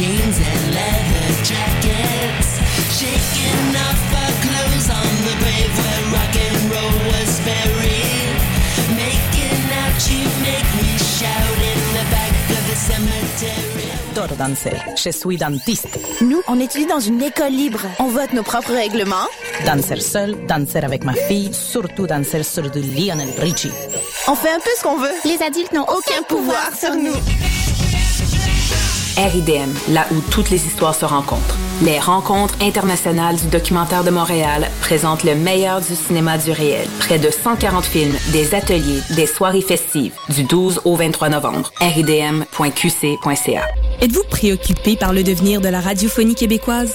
jeans and leather jackets. Shaking off our clothes on the grave where rock and roll was buried. Making out you make me shout in the back of the cemetery. Danser. Je suis dentiste. Nous, on étudie dans une école libre. On vote nos propres règlements. Danser seul, danser avec ma fille, surtout danser sur du Lionel Richie. On fait un peu ce qu'on veut. Les adultes n'ont Aucun pouvoir sur nous. RIDM, là où toutes les histoires se rencontrent. Les rencontres internationales du documentaire de Montréal présentent le meilleur du cinéma du réel. Près de 140 films, des ateliers, des soirées festives, du 12 au 23 novembre. ridm.qc.ca. Êtes-vous préoccupé par le devenir de la radiophonie québécoise?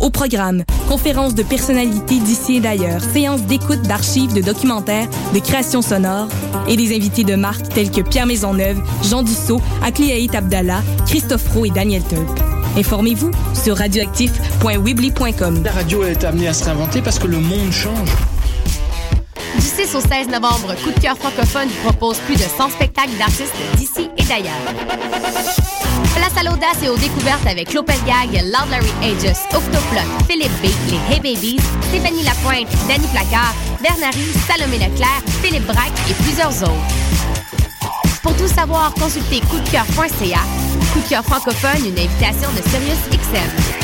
Au programme, conférences de personnalités d'ici et d'ailleurs, séances d'écoute d'archives, de documentaires, de créations sonores et des invités de marque tels que Pierre Maisonneuve, Jean Dussault, Akliaït Abdallah, Christophe Roux et Daniel Tulp. Informez-vous sur radioactif.weebly.com. La radio est amenée à se réinventer parce que le monde change. Du 6 au 16 novembre, Coup de cœur francophone vous propose plus de 100 spectacles d'artistes d'ici et d'ailleurs. Place à l'audace et aux découvertes avec Lopez Gag, Loud Aegis, Octoplot, Philippe B, les Hey Babies, Stéphanie Lapointe, Danny Placard, Bernary, Salomé Leclerc, Philippe Braque et plusieurs autres. Pour tout savoir, consultez coupdecoeur.ca. Coup de cœur francophone, une invitation de Sirius XM.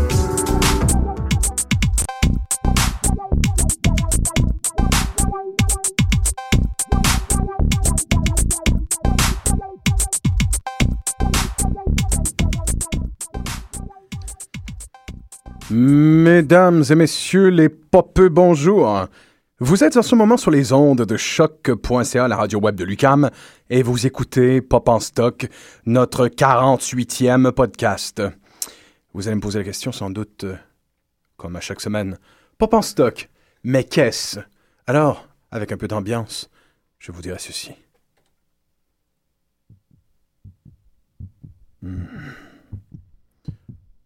Mesdames et messieurs les popeux, bonjour. Vous êtes en ce moment sur les ondes de choc.ca, la radio web de Lucam, et vous écoutez Pop en stock, notre 48e podcast. Vous allez me poser la question sans doute, euh, comme à chaque semaine, Pop en stock, mais qu'est-ce? Alors, avec un peu d'ambiance, je vous dirai ceci. Hmm.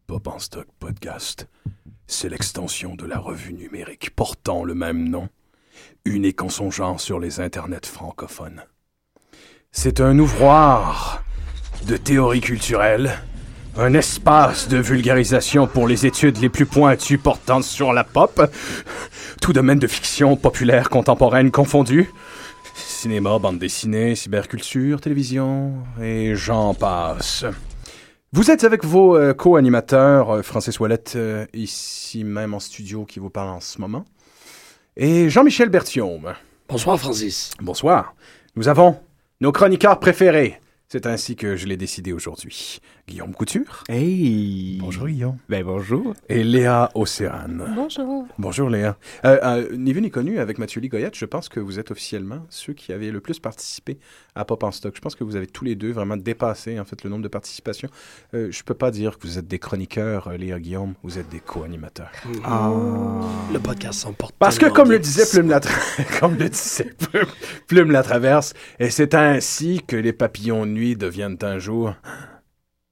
Pop en stock podcast, c'est l'extension de la revue numérique portant le même nom, unique en son genre sur les internets francophones. C'est un ouvroir de théorie culturelle, un espace de vulgarisation pour les études les plus pointues portant sur la pop, tout domaine de fiction populaire contemporaine confondu, cinéma, bande dessinée, cyberculture, télévision, et j'en passe. Vous êtes avec vos euh, co-animateurs, euh, Francis Ouellette, euh, ici même en studio, qui vous parle en ce moment, et Jean-Michel Berthiaume. Bonsoir, Francis. Bonsoir. Nous avons nos chroniqueurs préférés. C'est ainsi que je l'ai décidé aujourd'hui. Guillaume Couture. Hey! Bonjour, Guillaume. Ben bonjour. Et Léa Océane. Bonjour. Bonjour, Léa. Euh, euh, ni vu ni connu, avec Mathieu Ligoyette, je pense que vous êtes officiellement ceux qui avaient le plus participé à Pop en Stock. Je pense que vous avez tous les deux vraiment dépassé, en fait, le nombre de participations. Euh, je peux pas dire que vous êtes des chroniqueurs, euh, Léa Guillaume, vous êtes des co-animateurs. Ah. Le podcast s'emporte. Parce que, comme le disait Plume la, tra- comme le disait Plume, Plume la Traverse, et c'est ainsi que les papillons de nuit deviennent un jour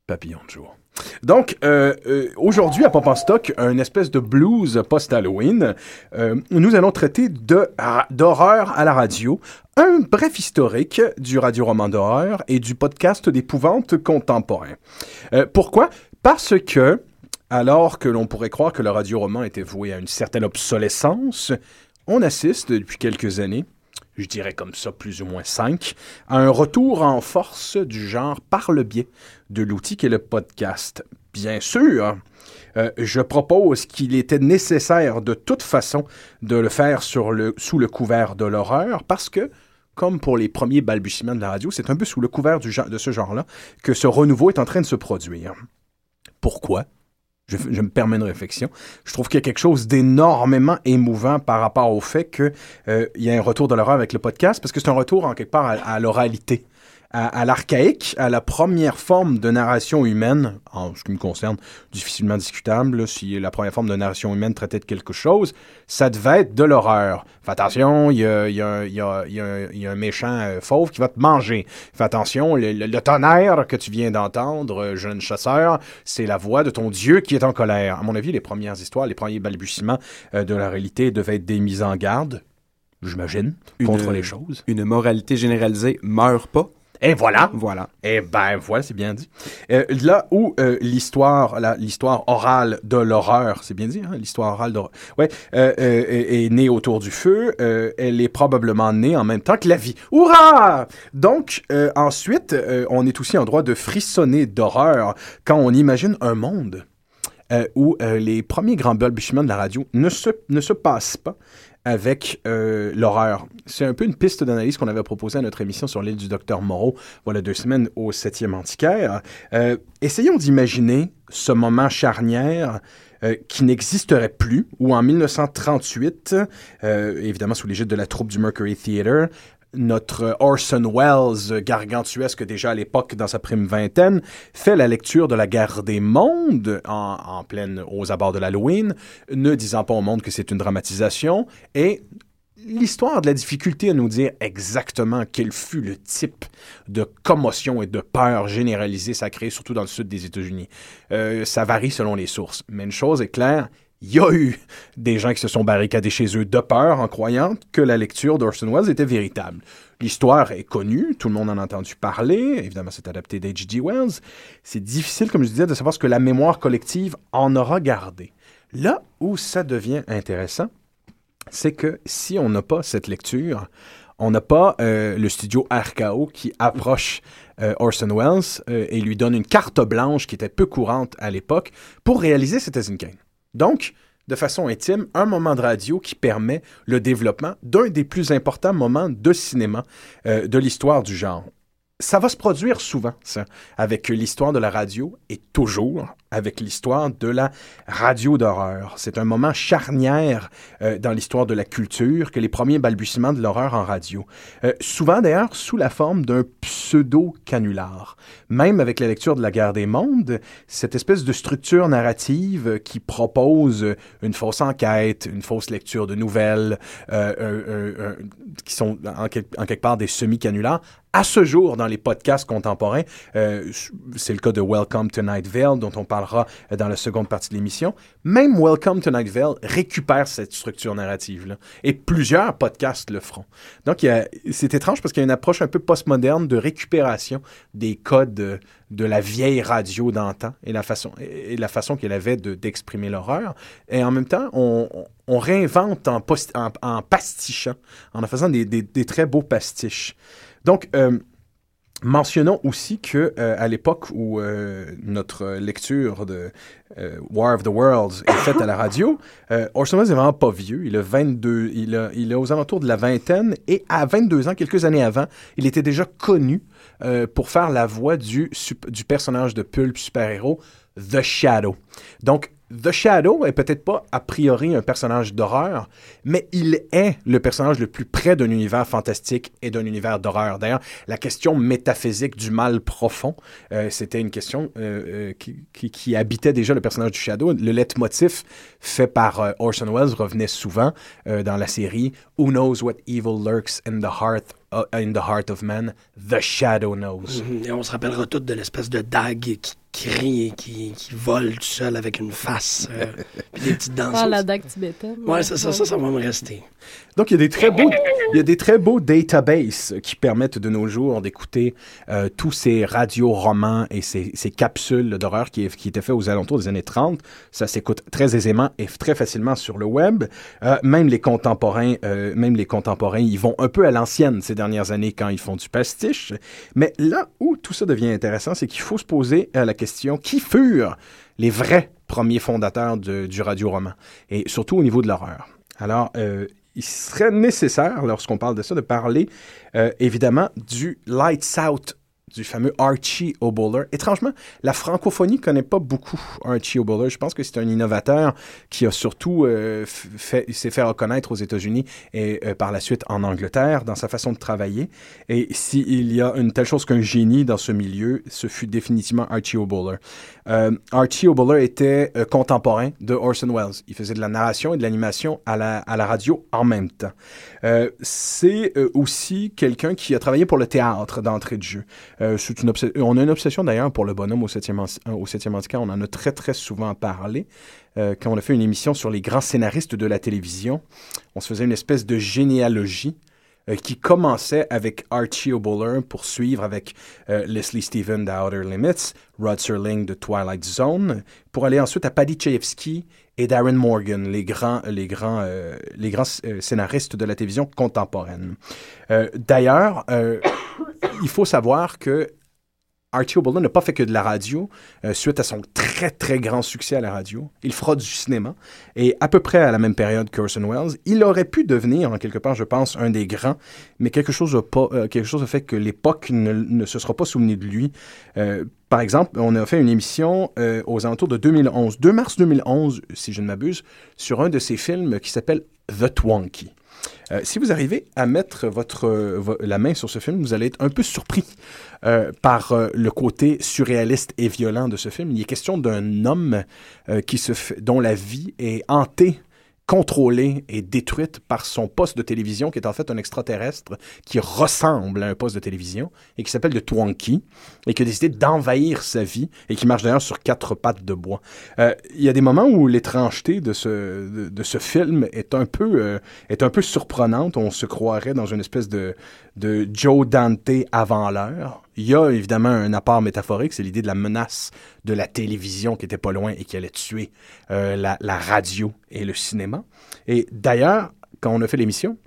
papillons de jour. Donc, euh, euh, aujourd'hui à Pop en Stock, une espèce de blues post-Halloween, euh, nous allons traiter de d'horreur à la radio, un bref historique du radio-roman d'horreur et du podcast d'épouvante contemporain. Pourquoi? Parce que, alors que l'on pourrait croire que le radio-roman était voué à une certaine obsolescence, on assiste depuis quelques années je dirais comme ça, plus ou moins cinq, un retour en force du genre par le biais de l'outil qu'est le podcast. Bien sûr, euh, je propose qu'il était nécessaire de toute façon de le faire sous le couvert de l'horreur parce que, comme pour les premiers balbutiements de la radio, c'est un peu sous le couvert de ce genre-là que ce renouveau est en train de se produire. Pourquoi? Je, me permets une réflexion. Je trouve qu'il y a quelque chose d'énormément émouvant par rapport au fait qu'il euh, y a un retour de l'horreur avec le podcast, parce que c'est un retour en quelque part à l'oralité à, à l'archaïque, à la première forme de narration humaine, en ce qui me concerne, difficilement discutable, là, si la première forme de narration humaine traitait de quelque chose, ça devait être de l'horreur. Fais attention, il y a, y, y, y, un méchant euh, fauve qui va te manger. Fais attention, le, le, le tonnerre que tu viens d'entendre, euh, jeune chasseur, c'est la voix de ton Dieu qui est en colère. À mon avis, les premières histoires, les premiers balbutiements euh, de la réalité devaient être des mises en garde, j'imagine, contre les choses. Une moralité généralisée meurt pas. Et voilà. Voilà. Et ben voilà, c'est bien dit. Euh, là où euh, l'histoire, l'histoire orale de l'horreur, c'est bien dit, hein, l'histoire orale de, ouais, euh, est, est, née autour du feu. elle est probablement née en même temps que la vie. Hurrah Donc ensuite, on est aussi en droit de frissonner d'horreur quand on imagine un monde. où les premiers grands balbutiements de la radio ne se, ne se passent pas, avec euh, l'horreur. C'est un peu une piste d'analyse qu'on avait proposée à notre émission sur l'île du docteur Moreau, voilà deux semaines au 7e antiquaire. Euh, essayons d'imaginer ce moment charnière euh, qui n'existerait plus, où en 1938, euh, évidemment sous l'égide de la troupe du Mercury Theatre, notre Orson Welles, gargantuesque déjà à l'époque dans sa prime vingtaine, fait la lecture de la guerre des mondes en, pleine aux abords de l'Halloween, ne disant pas au monde que c'est une dramatisation, et l'histoire de la difficulté à nous dire exactement quel fut le type de commotion et de peur généralisée ça surtout dans le sud des États-Unis. Euh, ça varie selon les sources, mais une chose est claire, il y a eu des gens qui se sont barricadés chez eux de peur en croyant que la lecture d'Orson Welles était véritable. L'histoire est connue, tout le monde en a entendu parler, évidemment c'est adapté d'H.G. Wells. C'est difficile, comme je disais, de savoir ce que la mémoire collective en aura gardé. Là où ça devient intéressant, c'est que si on n'a pas cette lecture, on n'a pas euh, le studio RKO qui approche euh, Orson Welles euh, et lui donne une carte blanche qui était peu courante à l'époque pour réaliser Citizen Kane. Donc, de façon intime, un moment de radio qui permet le développement d'un des plus importants moments de cinéma euh, de l'histoire du genre. Ça va se produire souvent, ça, avec l'histoire de la radio et toujours avec l'histoire de la radio d'horreur. C'est un moment charnière euh, dans l'histoire de la culture que les premiers balbutiements de l'horreur en radio. Euh, souvent d'ailleurs sous la forme d'un pseudo-canular. Même avec la lecture de La guerre des mondes, cette espèce de structure narrative qui propose une fausse enquête, une fausse lecture de nouvelles, euh, qui sont en, quel, en, quelque part des semi-canulars, à ce jour dans les podcasts contemporains, c'est le cas de Welcome to Night Vale dont on parlera dans la seconde partie de l'émission. Même Welcome to Night Vale récupère cette structure narrative là, et plusieurs podcasts le feront. Donc c'est étrange parce qu'il y a une approche un peu postmoderne de récupération des codes de, la vieille radio d'antan et la façon et la façon qu'elle avait d'exprimer l'horreur. Et en même temps, on, réinvente en, post, en, en, pastichant, en en faisant des très beaux pastiches. Donc, euh, mentionnons aussi que euh, à l'époque où euh, notre lecture de euh, War of the Worlds est faite à la radio, Orson Welles est vraiment pas vieux. Il a 22, il a, il est aux alentours de la vingtaine et à 22 ans, quelques années avant, il était déjà connu pour faire la voix du, du personnage de pulp super-héros The Shadow. Donc, The Shadow est peut-être pas a priori un personnage d'horreur, mais il est le personnage le plus près d'un univers fantastique et d'un univers d'horreur. D'ailleurs, la question métaphysique du mal profond, euh, c'était une question euh, euh, qui, habitait déjà le personnage du Shadow. Le leitmotiv fait par Orson Welles revenait souvent dans la série Who knows what evil lurks in the heart in the heart of man, the shadow knows. Mm -hmm. Et on se rappellera tout de l'espèce de dague qui crie et qui, qui vole tout seul avec une face. euh, puis des petites danseuses. Ah, la dague tibétaine. Ouais, ça, ça, ça, ça va me rester. Donc, il y a des très beaux, il y a des très beaux databases qui permettent de nos jours d'écouter euh, tous ces radios-romans et ces, ces capsules d'horreur qui, qui étaient faits aux alentours des années 30. Ça s'écoute très aisément et très facilement sur le web. Euh, même les contemporains, euh, même les contemporains, ils vont un peu à l'ancienne ces dernières années quand ils font du pastiche. Mais là où tout ça devient intéressant, c'est qu'il faut se poser euh, la question qui furent les vrais premiers fondateurs du radio-roman et surtout au niveau de l'horreur. Alors, euh, il serait nécessaire, lorsqu'on parle de ça, de parler euh, évidemment du Lights Out, du fameux Archie O'Bowler. Étrangement, la francophonie connaît pas beaucoup Archie O'Bowler. Je pense que c'est un innovateur qui a surtout euh, fait, s'est fait reconnaître aux États-Unis et euh, par la suite en Angleterre dans sa façon de travailler. Et s'il y a une telle chose qu'un génie dans ce milieu, ce fut définitivement Archie O'Bowler. Euh, Archie O'Bowler était euh, contemporain de Orson Welles. Il faisait de la narration et de l'animation à la, à la radio en même temps. C'est aussi quelqu'un qui a travaillé pour le théâtre d'entrée de jeu. Euh, on a une obsession d'ailleurs pour le bonhomme au 7e, an- au 7e handicap. On en a très très souvent parlé. Euh, quand on a fait une émission sur les grands scénaristes de la télévision, on se faisait une espèce de généalogie euh, qui commençait avec Archie O'Bowler pour suivre avec euh, Leslie Stephen d'Outer Limits, Rod Serling de Twilight Zone, pour aller ensuite à Paddy Chayefsky et Darren Morgan, les grands, les grands, euh, les grands scénaristes de la télévision contemporaine. D'ailleurs, il faut savoir que Archie O'Bowler n'a pas fait que de la radio euh, suite à son très très grand succès à la radio. Il fera du cinéma et à peu près à la même période qu'Orson Welles, il aurait pu devenir en quelque part, je pense, un des grands, mais quelque chose a pas, euh, quelque chose a fait que l'époque ne, ne se sera pas souvenue de lui. Euh, par exemple, on a fait une émission aux alentours de 2011, 2 mars 2011, si je ne m'abuse, sur un de ses films qui s'appelle The Twonky. Euh, si vous arrivez à mettre votre, vo- la main sur ce film, vous allez être un peu surpris euh, par euh, le côté surréaliste et violent de ce film. Il est question d'un homme qui se dont la vie est hantée contrôlée et détruite par son poste de télévision, qui est en fait un extraterrestre qui ressemble à un poste de télévision et qui s'appelle le Twonky et qui a décidé d'envahir sa vie et qui marche d'ailleurs sur quatre pattes de bois. Euh, Il y a des moments où l'étrangeté de ce, de ce film est un peu, euh, est un peu surprenante. On se croirait dans une espèce de, de Joe Dante avant l'heure. Il y a évidemment un apport métaphorique, c'est l'idée de la menace de la télévision qui était pas loin et qui allait tuer euh, la, radio et le cinéma. Et d'ailleurs, quand on a fait l'émission,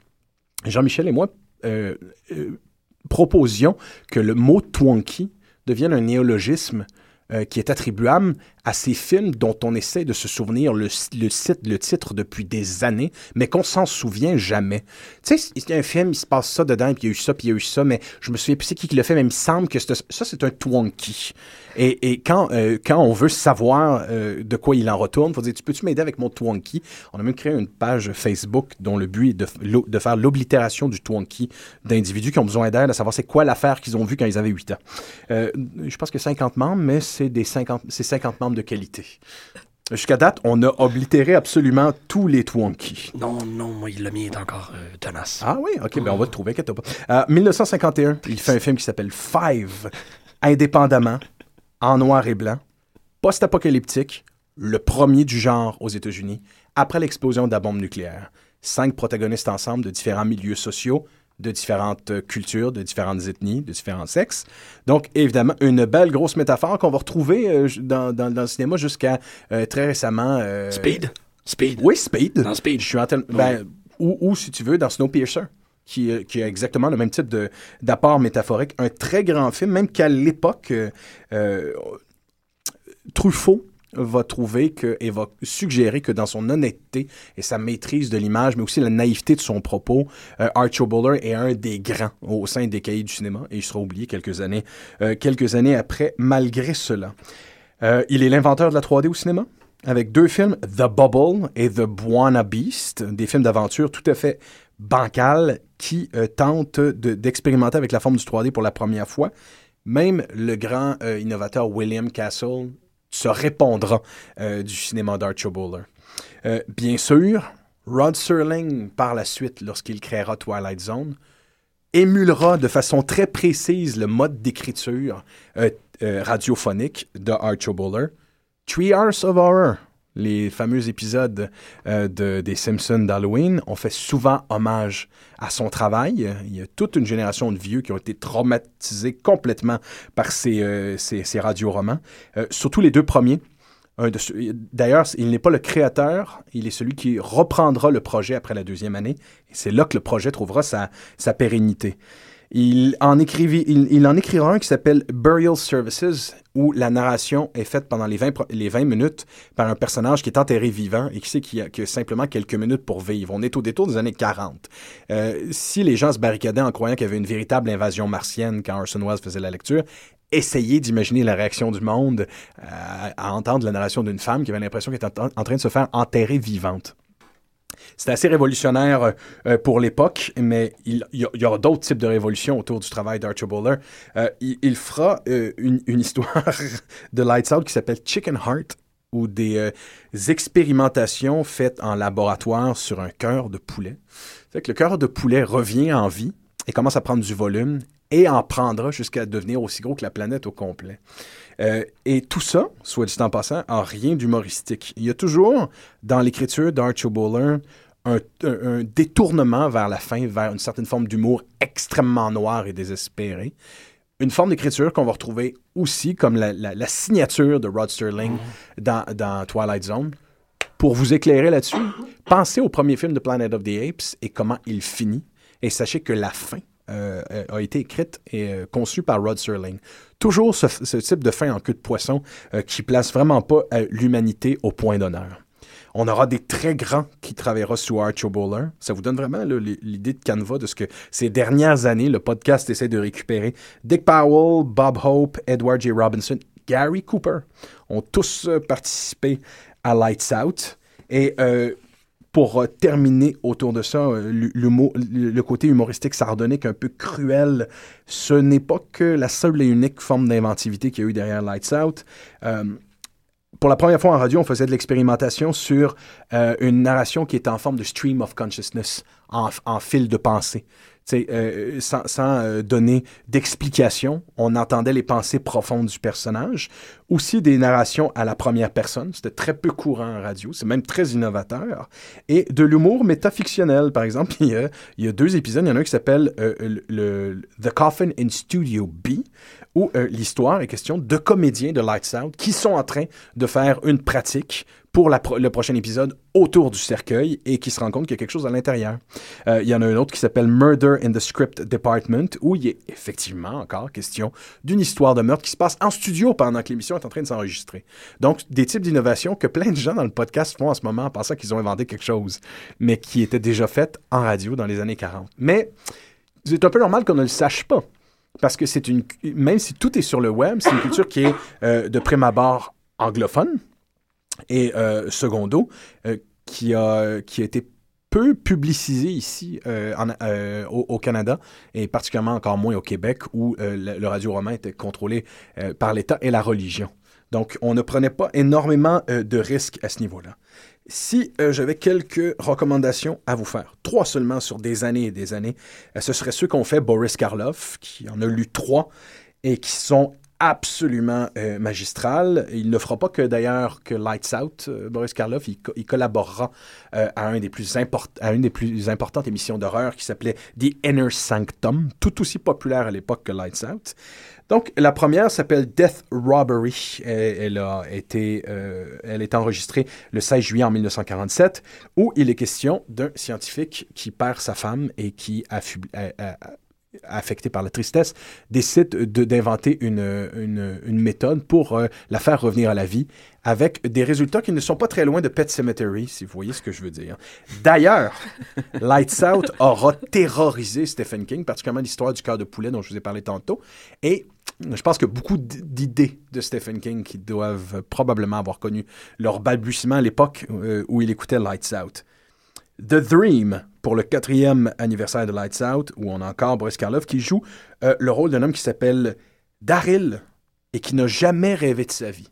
Jean-Michel et moi euh, euh, proposions que le mot Twonky devienne un néologisme euh, qui est attribuable à ces films dont on essaie de se souvenir le, le, site- le titre depuis des années, mais qu'on s'en souvient jamais. Tu sais, il y a un film, il se passe ça dedans, puis il y a eu ça, puis il y a eu ça, mais je me souviens plus c'est qui qui l'a fait, mais il me semble que ça, c'est un Twonky. Et, et quand, euh, quand on veut savoir euh, de quoi il en retourne, il faut dire, tu peux-tu m'aider avec mon Twonky? On a même créé une page Facebook dont le but est de, faire l'oblitération du Twonky d'individus qui ont besoin d'aide à savoir c'est quoi l'affaire qu'ils ont vue quand ils avaient 8 ans. Euh, je pense que 50 membres, mais c'est des 50, c'est 50 membres de qualité. Jusqu'à date, on a oblitéré absolument tous les Twonky. Non, non, moi, le mien est encore euh, tenace. Ah oui, ok, ben on va te trouver, inquiète pas. Euh, 1951, il fait un film qui s'appelle Five, indépendamment, en noir et blanc, post-apocalyptique, le premier du genre aux États-Unis, après l'explosion de la bombe nucléaire. Cinq protagonistes ensemble de différents milieux sociaux, de différentes euh, cultures, de différentes ethnies, de différents sexes. Donc, évidemment, une belle grosse métaphore qu'on va retrouver euh, dans, dans- dans le cinéma jusqu'à euh, très récemment. euh, Speed. Speed. Oui, Speed. Dans Speed. Je suis en train- ben, ou, ou, si tu veux, dans Snowpiercer. Qui, euh, qui a exactement le même type d'apport métaphorique. Un très grand film, même qu'à l'époque, euh, euh, Truffaut va trouver que, et va suggérer que dans son honnêteté et sa maîtrise de l'image, mais aussi la naïveté de son propos, euh, Archie est un des grands au sein des cahiers du cinéma et il sera oublié quelques années, quelques années après, malgré cela. Il est l'inventeur de la 3D au cinéma avec deux films, The Bubble et The Buona Beast, des films d'aventure tout à fait bancals qui euh, tentent de- d'expérimenter avec la forme du 3D pour la première fois. Même le grand euh, innovateur William Castle se répondra euh, du cinéma d'Archie Bowler. Bien sûr, Rod Serling, par la suite, lorsqu'il créera Twilight Zone, émulera de façon très précise le mode d'écriture radiophonique de Bowler. Three Hours of Horror, les fameux épisodes euh, de, des Simpsons d'Halloween, ont fait souvent hommage à son travail. Il y a toute une génération de vieux qui ont été traumatisés complètement par ces, euh, ces, radioromans, Euh, surtout les deux premiers. D'ailleurs, il n'est pas le créateur, il est celui qui reprendra le projet après la deuxième année. C'est là que le projet trouvera sa, sa pérennité. Il en, écrivit, il, en écrira un qui s'appelle Burial Services, où la narration est faite pendant les 20, pro- les 20 minutes par un personnage qui est enterré vivant et qui sait qu'il a, y a simplement quelques minutes pour vivre. On est au détour des années 40. Euh, si les gens se barricadaient en croyant qu'il y avait une véritable invasion martienne quand Orson Welles faisait la lecture, essayez d'imaginer la réaction du monde euh, à entendre la narration d'une femme qui avait l'impression qu'elle était en train de se faire enterrer vivante. C'était assez révolutionnaire euh, euh, pour l'époque, mais il, y aura d'autres types de révolutions autour du travail d'Archer Bowler. Euh, il, fera une, histoire de Lights Out qui s'appelle Chicken Heart, ou des expérimentations faites en laboratoire sur un cœur de poulet. C'est que le cœur de poulet revient en vie et commence à prendre du volume et en prendra jusqu'à devenir aussi gros que la planète au complet. Et tout ça, soit dit en passant, a rien d'humoristique. Il y a toujours, dans l'écriture d'Archie Bowler, un, détournement vers la fin, vers une certaine forme d'humour extrêmement noir et désespéré. Une forme d'écriture qu'on va retrouver aussi comme la, signature de Rod Sterling dans, Twilight Zone. Pour vous éclairer là-dessus, pensez au premier film de Planet of the Apes et comment il finit. Et sachez que la fin euh, a été écrite et euh, conçue par Rod Serling. Toujours ce, ce type de fin en queue de poisson euh, qui place vraiment pas euh, l'humanité au point d'honneur. On aura des très grands qui travailleront sous Archer Bowler. Ça vous donne vraiment l'idée de canevas de ce que ces dernières années, le podcast essaie de récupérer. Dick Powell, Bob Hope, Edward J. Robinson, Gary Cooper ont tous euh, participé à Lights Out. Et euh, pour euh, terminer autour de ça, le côté humoristique sardonique un peu cruel, ce n'est pas que la seule et unique forme d'inventivité qu'il y a eu derrière Lights Out. Pour la première fois en radio, on faisait de l'expérimentation sur euh, une narration qui était en forme de stream of consciousness, en, fil de pensée. Euh, sans, sans, euh, donner d'explication, on entendait les pensées profondes du personnage. Aussi des narrations à la première personne, c'était très peu courant en radio, c'est même très innovateur. Et de l'humour métafictionnel, par exemple, il y, a, deux épisodes, il y en a un qui s'appelle euh, The Coffin in Studio B, où euh, l'histoire est question de comédiens de Lights Out qui sont en train de faire une pratique pour le prochain épisode autour du cercueil et qui se rendent compte qu'il y a quelque chose à l'intérieur. Euh, il y en a un autre qui s'appelle Murder in the Script Department, où il est effectivement encore question d'une histoire de meurtre qui se passe en studio pendant que l'émission est en train de s'enregistrer. Donc, des types d'innovations que plein de gens dans le podcast font en ce moment en pensant qu'ils ont inventé quelque chose, mais qui était déjà fait en radio dans les années 40. Mais c'est un peu normal qu'on ne le sache pas. Parce que c'est une. Même si tout est sur le web, c'est une culture qui est euh, de prime abord anglophone et euh, secondo, euh, qui, a, qui a été peu publicisée ici au, Canada et particulièrement encore moins au Québec où le, le radio-roman était contrôlé par l'État et la religion. Donc, on ne prenait pas énormément de risques à ce niveau-là. Si euh, j'avais quelques recommandations à vous faire, trois seulement sur des années et des années, euh, ce serait ceux qu'ont fait Boris Karloff, qui en a lu trois et qui sont absolument euh, magistrales. Il ne fera pas que d'ailleurs que Lights Out, euh, Boris Karloff, il, co- il collaborera à une des plus importantes émissions d'horreur qui s'appelait The Inner Sanctum, tout aussi populaire à l'époque que Lights Out. Donc, la première s'appelle Death Robbery. Elle, elle a été, euh, elle est enregistrée le 16 juillet en 1947, où il est question d'un scientifique qui perd sa femme et qui, a- a- affecté par la tristesse, décide de- d'inventer une, une, une méthode pour euh, la faire revenir à la vie, avec des résultats qui ne sont pas très loin de Pet Cemetery, si vous voyez ce que je veux dire. D'ailleurs, Lights Out aura terrorisé Stephen King, particulièrement l'histoire du cœur de poulet dont je vous ai parlé tantôt, et je pense que beaucoup d'idées de Stephen King qui doivent probablement avoir connu leur balbutiement à l'époque euh, où il écoutait Lights Out. The Dream, pour le quatrième anniversaire de Lights Out, où on a encore Boris Karloff qui joue euh, le rôle d'un homme qui s'appelle Daryl et qui n'a jamais rêvé de sa vie,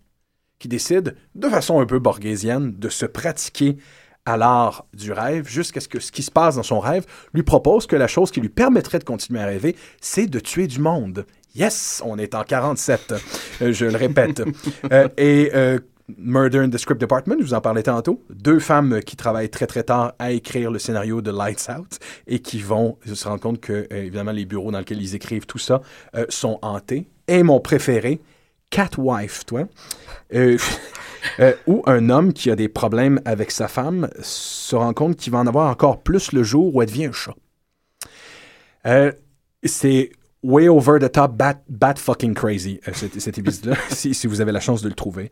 qui décide, de façon un peu borghésienne, de se pratiquer à l'art du rêve jusqu'à ce que ce qui se passe dans son rêve lui propose que la chose qui lui permettrait de continuer à rêver, c'est de tuer du monde. Yes, on est en 47, euh, je le répète. Euh, et euh, Murder in the Script Department, je vous en parlais tantôt. Deux femmes qui travaillent très très tard à écrire le scénario de Lights Out et qui vont se rendre compte que, évidemment, les bureaux dans lesquels ils écrivent tout ça sont hantés. Et mon préféré, Catwife, toi. Où un homme qui a des problèmes avec sa femme se rend compte qu'il va en avoir encore plus le jour où elle devient un chat. C'est way over the top, bat, bat fucking crazy, euh, cet, cet épisode-là, si, si vous avez la chance de le trouver.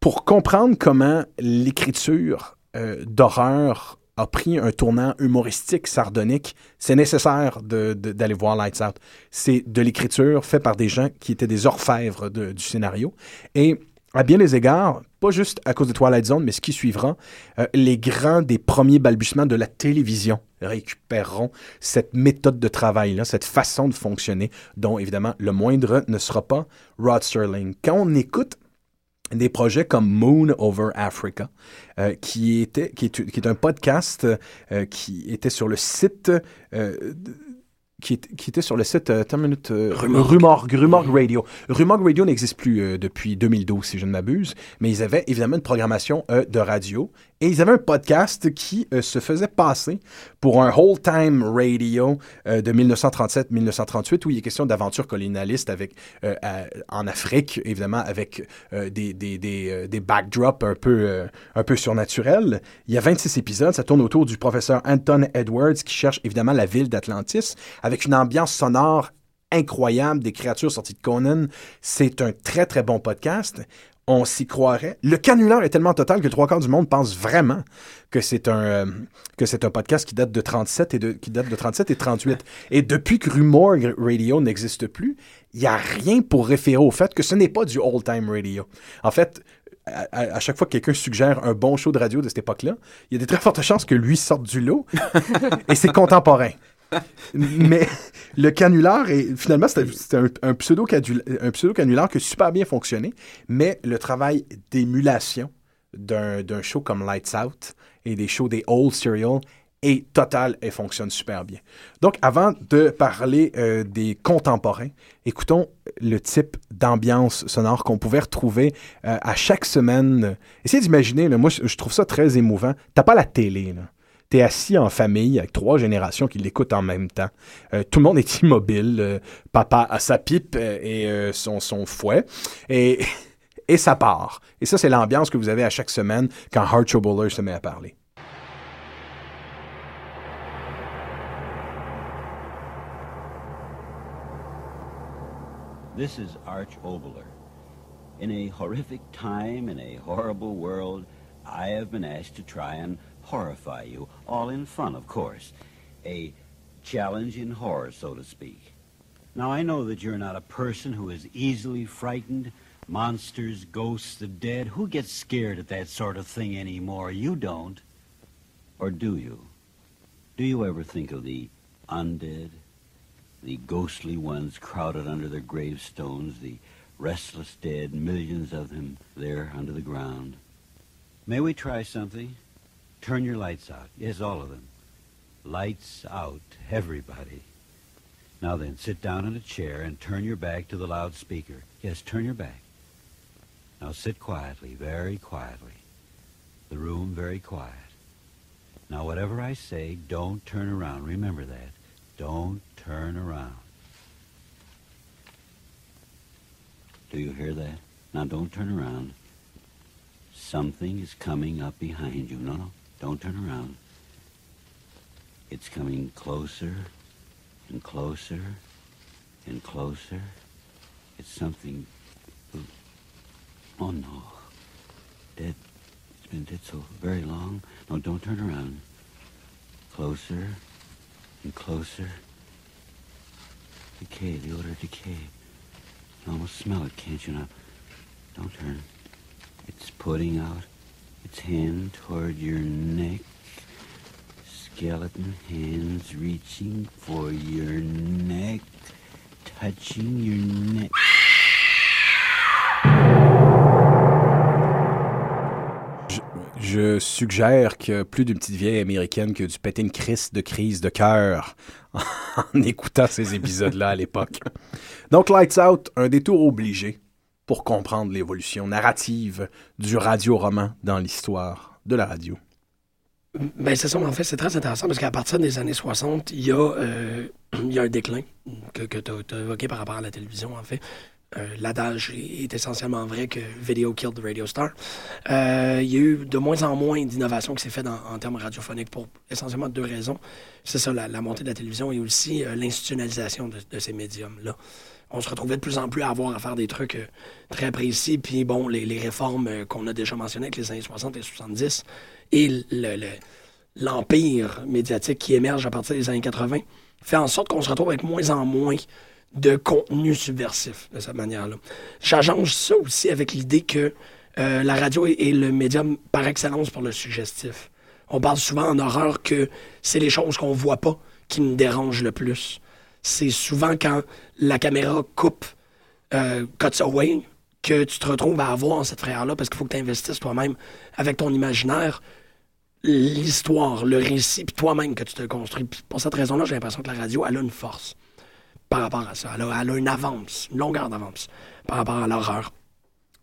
Pour comprendre comment l'écriture euh, d'horreur a pris un tournant humoristique, sardonique, c'est nécessaire de- de- d'aller voir Lights Out. C'est de l'écriture faite par des gens qui étaient des orfèvres de- du scénario. Et à bien des égards, pas juste à cause de Twilight Zone, mais ce qui suivra, euh, les grands des premiers balbutiements de la télévision récupéreront cette méthode de travail-là, cette façon de fonctionner, dont évidemment le moindre ne sera pas Rod Sterling. Quand on écoute des projets comme Moon Over Africa, euh, qui, était, qui, est, un podcast euh, qui était sur le site... qui, est- qui était sur le site euh, attends une minute, euh, Rumorg. Rumorg, Rumorg Radio. Rumorg Radio n'existe plus euh, depuis 2012, si je ne m'abuse, mais ils avaient évidemment une programmation euh, de radio et ils avaient un podcast qui euh, se faisait passer pour un whole-time radio euh, de 1937-1938 où il est question d'aventures colonialistes euh, en Afrique, évidemment, avec des, backdrops un peu, un peu surnaturels. Il y a 26 épisodes, ça tourne autour du professeur Anton Edwards qui cherche évidemment la ville d'Atlantis avec une ambiance sonore incroyable, des créatures sorties de Conan. C'est un très, très bon podcast. On s'y croirait. Le canular est tellement total que trois quarts du monde pense vraiment que c'est un, euh, que c'est un podcast qui date de 37 et de, qui date de 37 et 38. Et depuis que Rumor Radio n'existe plus, il n'y a rien pour référer au fait que ce n'est pas du old-time radio. En fait, à, à- à chaque fois que quelqu'un suggère un bon show de radio de cette époque-là, il y a des très fortes chances que lui sorte du lot. et c'est contemporain. Mais le canular, est, finalement, c'était un, pseudo-canular qui a super bien fonctionné, mais le travail d'émulation d'un show comme Lights Out et des shows des Old Serial est total et fonctionne super bien. Donc, avant de parler euh, des contemporains, écoutons le type d'ambiance sonore qu'on pouvait retrouver euh, à chaque semaine. Essayez d'imaginer, moi, je trouve ça très émouvant. T'as pas la télé, là. T'es assis en famille avec trois générations qui l'écoutent en même temps. Euh, tout le monde est immobile. Euh, papa a sa pipe euh, et son, son fouet. Et, et ça part. Et ça, c'est l'ambiance que vous avez à chaque semaine quand Archer Bowler se met à parler. This is Arch Oboler. In a horrific time, in a horrible world, I have been asked to try and horrify you, all in fun, of course. A challenge in horror, so to speak. Now, I know that you're not a person who is easily frightened. Monsters, ghosts, the dead. Who gets scared at that sort of thing anymore? You don't. Or do you? Do you ever think of the undead? the ghostly ones crowded under their gravestones, the restless dead, millions of them there under the ground. May we try something? Turn your lights out. Yes, all of them. Lights out, everybody. Now then, sit down in a chair and turn your back to the loudspeaker. Yes, turn your back. Now sit quietly, very quietly. The room very quiet. Now, whatever I say, don't turn around. Remember that. Don't turn around. Do you hear that? Now don't turn around. Something is coming up behind you. No, no, don't turn around. It's coming closer and closer and closer. It's something. Oh no. Dead. It's been dead so very long. No, don't turn around. Closer and closer. Decay, the odor of decay. You almost smell it, can't you now? Don't turn. It's putting out toward your neck. Skeleton hands reaching for your neck, touching your neck. Je, je suggère que plus d'une petite vieille américaine que du péter une crise de crise de cœur en écoutant ces épisodes-là à l'époque. Donc, Lights Out, un détour obligé pour comprendre l'évolution narrative du radio-roman dans l'histoire de la radio. Ben, c'est ça, mais en fait, c'est très intéressant parce qu'à partir des années 60, il y a, euh, y a un déclin que, que tu as, évoqué par rapport à la télévision, en fait. Euh, L'adage est essentiellement vrai que Video killed the radio star. Euh, il y a eu de moins en moins d'innovation qui s'est faite en, termes radiophoniques pour essentiellement deux raisons. C'est ça, la, montée de la télévision et aussi euh, l'institutionnalisation de, ces médiums-là. On se retrouvait de plus en plus à avoir à faire des trucs euh, très précis. Puis bon, les, réformes euh, qu'on a déjà mentionnées avec les années 60 et 70 et le, le l'empire médiatique qui émerge à partir des années 80 fait en sorte qu'on se retrouve avec moins en moins de contenu subversif de cette manière-là. J'arrange ça aussi avec l'idée que euh, la radio est, est, le médium par excellence pour le suggestif. On parle souvent en horreur que c'est les choses qu'on voit pas qui nous dérangent le plus. C'est souvent quand la caméra coupe, euh, cuts away, que tu te retrouves à avoir cette frayeur-là parce qu'il faut que tu investisses toi-même avec ton imaginaire l'histoire, le récit, puis toi-même que tu te construis. Pour cette raison-là, j'ai l'impression que la radio, elle a une force par rapport à ça. Elle a, elle a une avance, une longueur d'avance par rapport à l'horreur.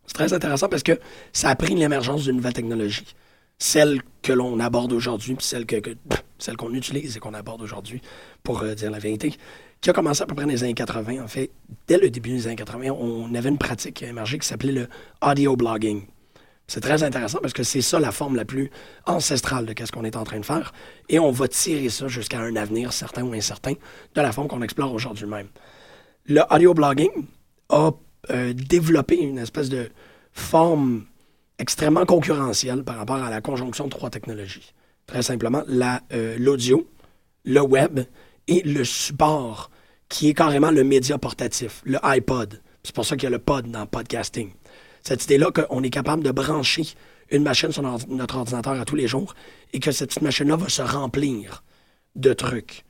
C'est très intéressant parce que ça a pris l'émergence d'une nouvelle technologie. Celle que l'on aborde aujourd'hui, puis celle que, que qu'on utilise et qu'on aborde aujourd'hui, pour euh, dire la vérité, qui a commencé à peu près dans les années 80. En fait, dès le début des années 80, on avait une pratique qui a émergé qui s'appelait le audio blogging. C'est très intéressant parce que c'est ça la forme la plus ancestrale de ce qu'on est en train de faire. Et on va tirer ça jusqu'à un avenir certain ou incertain de la forme qu'on explore aujourd'hui même. Le audio blogging a euh, développé une espèce de forme extrêmement concurrentielle par rapport à la conjonction de trois technologies. Très simplement, l'audio, la, le web et le support qui est carrément le média portatif, le iPod. C'est pour ça qu'il y a le pod dans podcasting cette idée-là qu'on est capable de brancher une machine sur notre ordinateur à tous les jours et que cette machine-là va se remplir de trucs